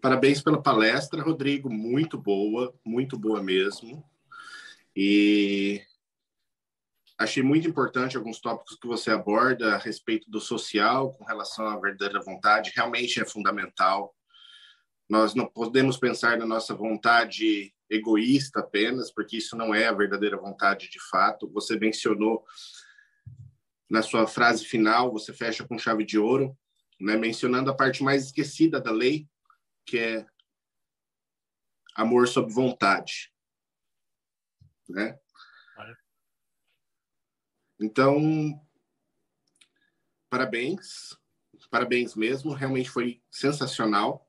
Parabéns pela palestra, Rodrigo. Muito boa, muito boa mesmo. E Achei muito importante alguns tópicos que você aborda a respeito do social, com relação à verdadeira vontade, realmente é fundamental. Nós não podemos pensar na nossa vontade egoísta apenas, porque isso não é a verdadeira vontade de fato. Você mencionou na sua frase final, você fecha com chave de ouro, né, mencionando a parte mais esquecida da lei, que é amor sob vontade, né? Então, parabéns, parabéns mesmo, realmente foi sensacional.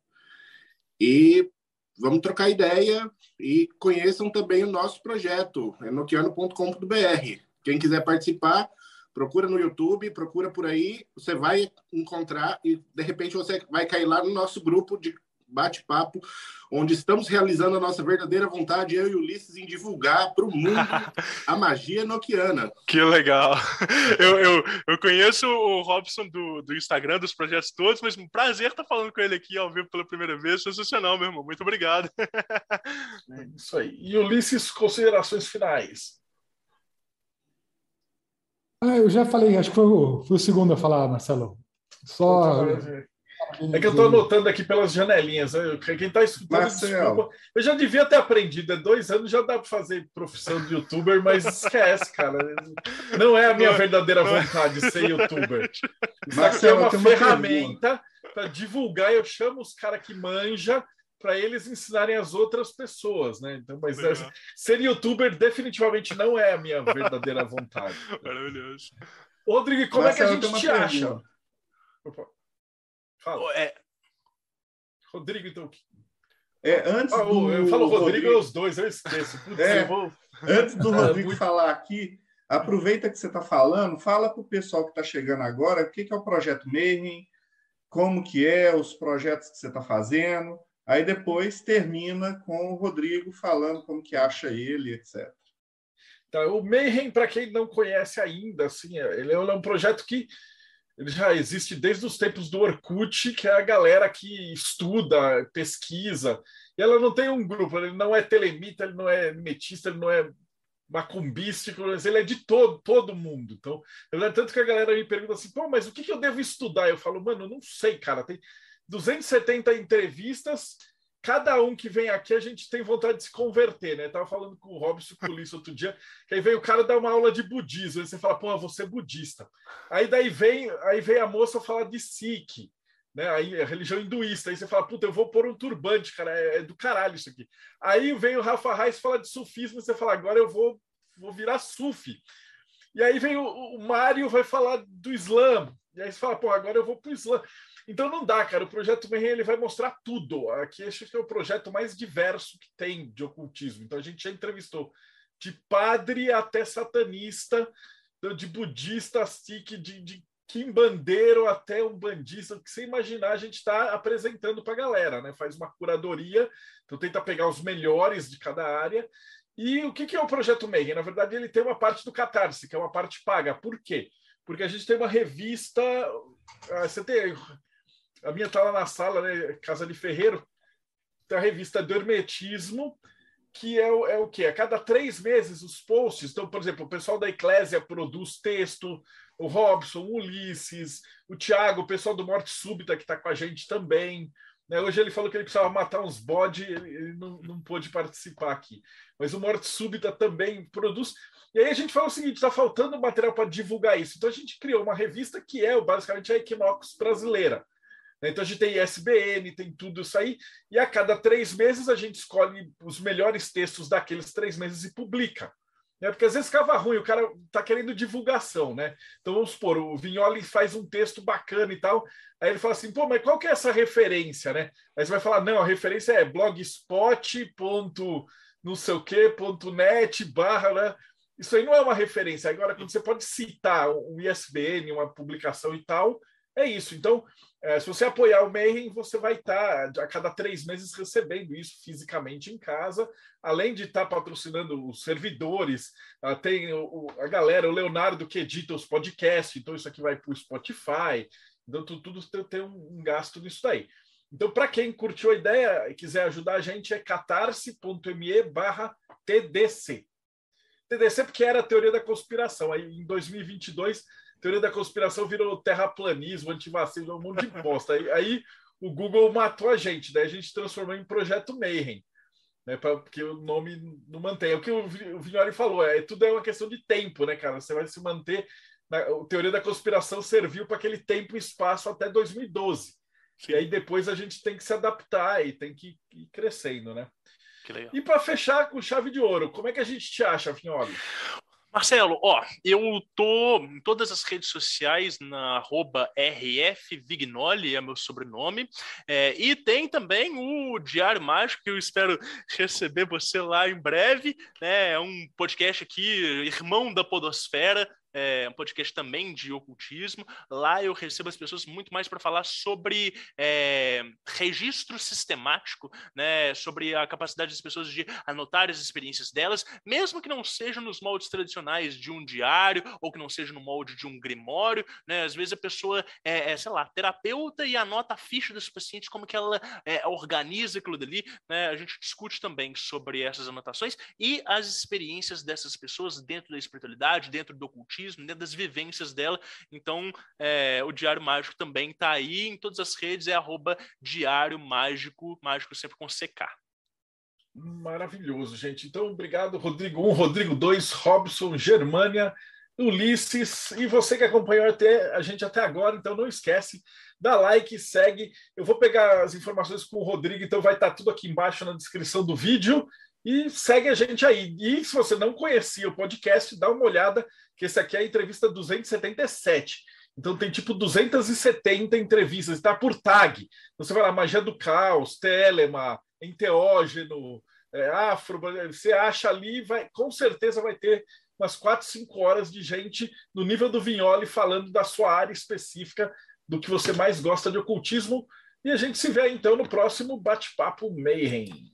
E vamos trocar ideia e conheçam também o nosso projeto, nokiano.com.br. Quem quiser participar, procura no YouTube, procura por aí, você vai encontrar e de repente você vai cair lá no nosso grupo de bate-papo, onde estamos realizando a nossa verdadeira vontade, eu e Ulisses, em divulgar para o mundo [LAUGHS] a magia noquiana. Que legal! [LAUGHS] Eu, eu, eu conheço o Robson do, do Instagram, dos projetos todos, mas um prazer estar falando com ele aqui ao vivo pela primeira vez. Sensacional, meu irmão. Muito obrigado. [LAUGHS] É isso aí. E Ulisses, considerações finais. Ah, eu já falei, acho que foi o, foi o segundo a falar, Marcelo. Só. É que eu estou anotando aqui pelas janelinhas. Quem está escutando, desculpa. Eu já devia ter aprendido. É dois anos já dá para fazer profissão de youtuber, mas esquece, cara. Não é a minha verdadeira vontade ser youtuber. Isso é uma ferramenta para divulgar. Eu chamo os caras que manja para eles ensinarem as outras pessoas, né? Então, mas é, ser youtuber definitivamente não é a minha verdadeira vontade. [LAUGHS] Maravilhoso. Rodrigo, como Marcelo, é que a gente te acha? Fala. É... Rodrigo, então. É, antes ah, do... Eu falo Rodrigo, Rodrigo... os dois, eu esqueço. Putz, é, eu vou... Antes do ah, Rodrigo muito... falar aqui, aproveita que você está falando, fala para o pessoal que está chegando agora o que, que é o Projeto Mayhem, como que é, os projetos que você está fazendo. Aí depois termina com o Rodrigo falando como que acha ele, etc. Então, o Mayhem, para quem não conhece ainda, assim, ele é um projeto que ele já existe desde os tempos do Orkut, que é a galera que estuda, pesquisa. E ela não tem um grupo, ele não é telemita, ele não é metista, ele não é macumbístico, ele é de todo, todo mundo. Então, eu, tanto que a galera me pergunta assim, pô, mas o que, que eu devo estudar? Eu falo, mano, não sei, cara, tem 270 entrevistas cada um que vem aqui, a gente tem vontade de se converter, né? Eu tava falando com o Robson Culisso outro dia, que aí veio o cara dar uma aula de budismo, aí você fala, pô, você é budista. Aí daí vem, aí vem a moça falar de Sikh, né? Aí a religião hinduísta, aí você fala, puta, eu vou pôr um turbante, cara, é, é do caralho isso aqui. Aí vem o Rafa Reis falar de sufismo, você fala, agora eu vou, vou virar sufi. E aí vem o, o Mário vai falar do Islã, e aí você fala, pô, agora eu vou pro Islã. Então não dá, cara. O projeto Mayhem ele vai mostrar tudo. Aqui acho que é o projeto mais diverso que tem de ocultismo. Então a gente já entrevistou de padre até satanista, de budista, sikh, de, de quimbandeiro até um bandista, o que você imaginar, a gente está apresentando para a galera, né? Faz uma curadoria, então tenta pegar os melhores de cada área. E o que, que é o projeto Mayhem? Na verdade, ele tem uma parte do Catarse, que é uma parte paga. Por quê? Porque a gente tem uma revista. Ah, você tem a minha está lá na sala, né? Casa de Ferreiro, tem a revista do Hermetismo, que é o, é o quê? A cada três meses os posts. Então, por exemplo, o pessoal da Eclésia produz texto, o Robson, o Ulisses, o Tiago, o pessoal do Morte Súbita que está com a gente também. Né? Hoje ele falou que ele precisava matar uns bode, ele não, não pôde participar aqui. Mas o Morte Súbita também produz. E aí a gente fala o seguinte: está faltando material para divulgar isso. Então a gente criou uma revista que é basicamente a Equinox brasileira. Então a gente tem ISBN, tem tudo isso aí, e a cada três meses a gente escolhe os melhores textos daqueles três meses e publica. Né? Porque às vezes ficava ruim, o cara está querendo divulgação, né? Então vamos supor, o Vignoli faz um texto bacana e tal, aí ele fala assim, pô, mas qual que é essa referência, né? Aí você vai falar, não, a referência é blogspot. não sei o que, ponto net, barra, né? Isso aí não é uma referência. Agora, quando você pode citar um ISBN, uma publicação e tal, é isso. Então, é, se você apoiar o Mayhem, você vai estar tá, a cada três meses recebendo isso fisicamente em casa, além de estar tá patrocinando os servidores, uh, tem o, a galera, o Leonardo que edita os podcasts, então isso aqui vai para o Spotify, então tudo, tudo tem um, um gasto nisso daí. Então, para quem curtiu a ideia e quiser ajudar a gente, é catarse.me barra TDC. TDC porque era a teoria da conspiração. Aí, em 2022, teoria da conspiração virou terraplanismo, antivacina, um monte de bosta. Aí, aí, o Google matou a gente, daí a gente transformou em Projeto Mayhem, né, pra, porque o nome não mantém. É o que o, o Vignoli falou, é, tudo é uma questão de tempo, né, cara? Você vai se manter. Na, a teoria da conspiração serviu para aquele tempo e espaço até 2012. Sim. E aí depois a gente tem que se adaptar e tem que ir crescendo, né? E para fechar com chave de ouro, como é que a gente te acha, Vignoli? Marcelo, ó, eu tô em todas as redes sociais na arroba rfvignoli, é meu sobrenome, é, e tem também o Diário Mágico, que eu espero receber você lá em breve, né, é um podcast aqui, irmão da podosfera, é, um podcast também de ocultismo. Lá eu recebo as pessoas muito mais para falar sobre é, registro sistemático, né, sobre a capacidade das pessoas de anotar as experiências delas, mesmo que não seja nos moldes tradicionais de um diário ou que não seja no molde de um grimório. Né, às vezes a pessoa é, é sei lá, terapeuta e anota a ficha dos pacientes, como que ela é, organiza aquilo dali. Né, a gente discute também sobre essas anotações e as experiências dessas pessoas dentro da espiritualidade, dentro do ocultismo dentro né, das vivências dela. Então, é, o Diário Mágico também está aí em todas as redes, é arroba Diário Mágico, mágico sempre com CK. Maravilhoso, gente. Então, obrigado, Rodrigo 1, Rodrigo 2, Robson, Germânia, Ulisses, e você que acompanhou até, a gente até agora, então não esquece, dá like, segue. Eu vou pegar as informações com o Rodrigo, então vai estar tudo aqui embaixo na descrição do vídeo. E segue a gente aí. E se você não conhecia o podcast, dá uma olhada, que esse aqui é a entrevista 277. Então tem tipo 270 entrevistas, está por tag. Você vai lá, Magia do Caos, Telema, Enteógeno, é, Afro, você acha ali, vai, com certeza vai ter umas 4, 5 horas de gente no nível do Vinholi falando da sua área específica, do que você mais gosta de ocultismo. E a gente se vê então no próximo Bate-Papo Mayhem.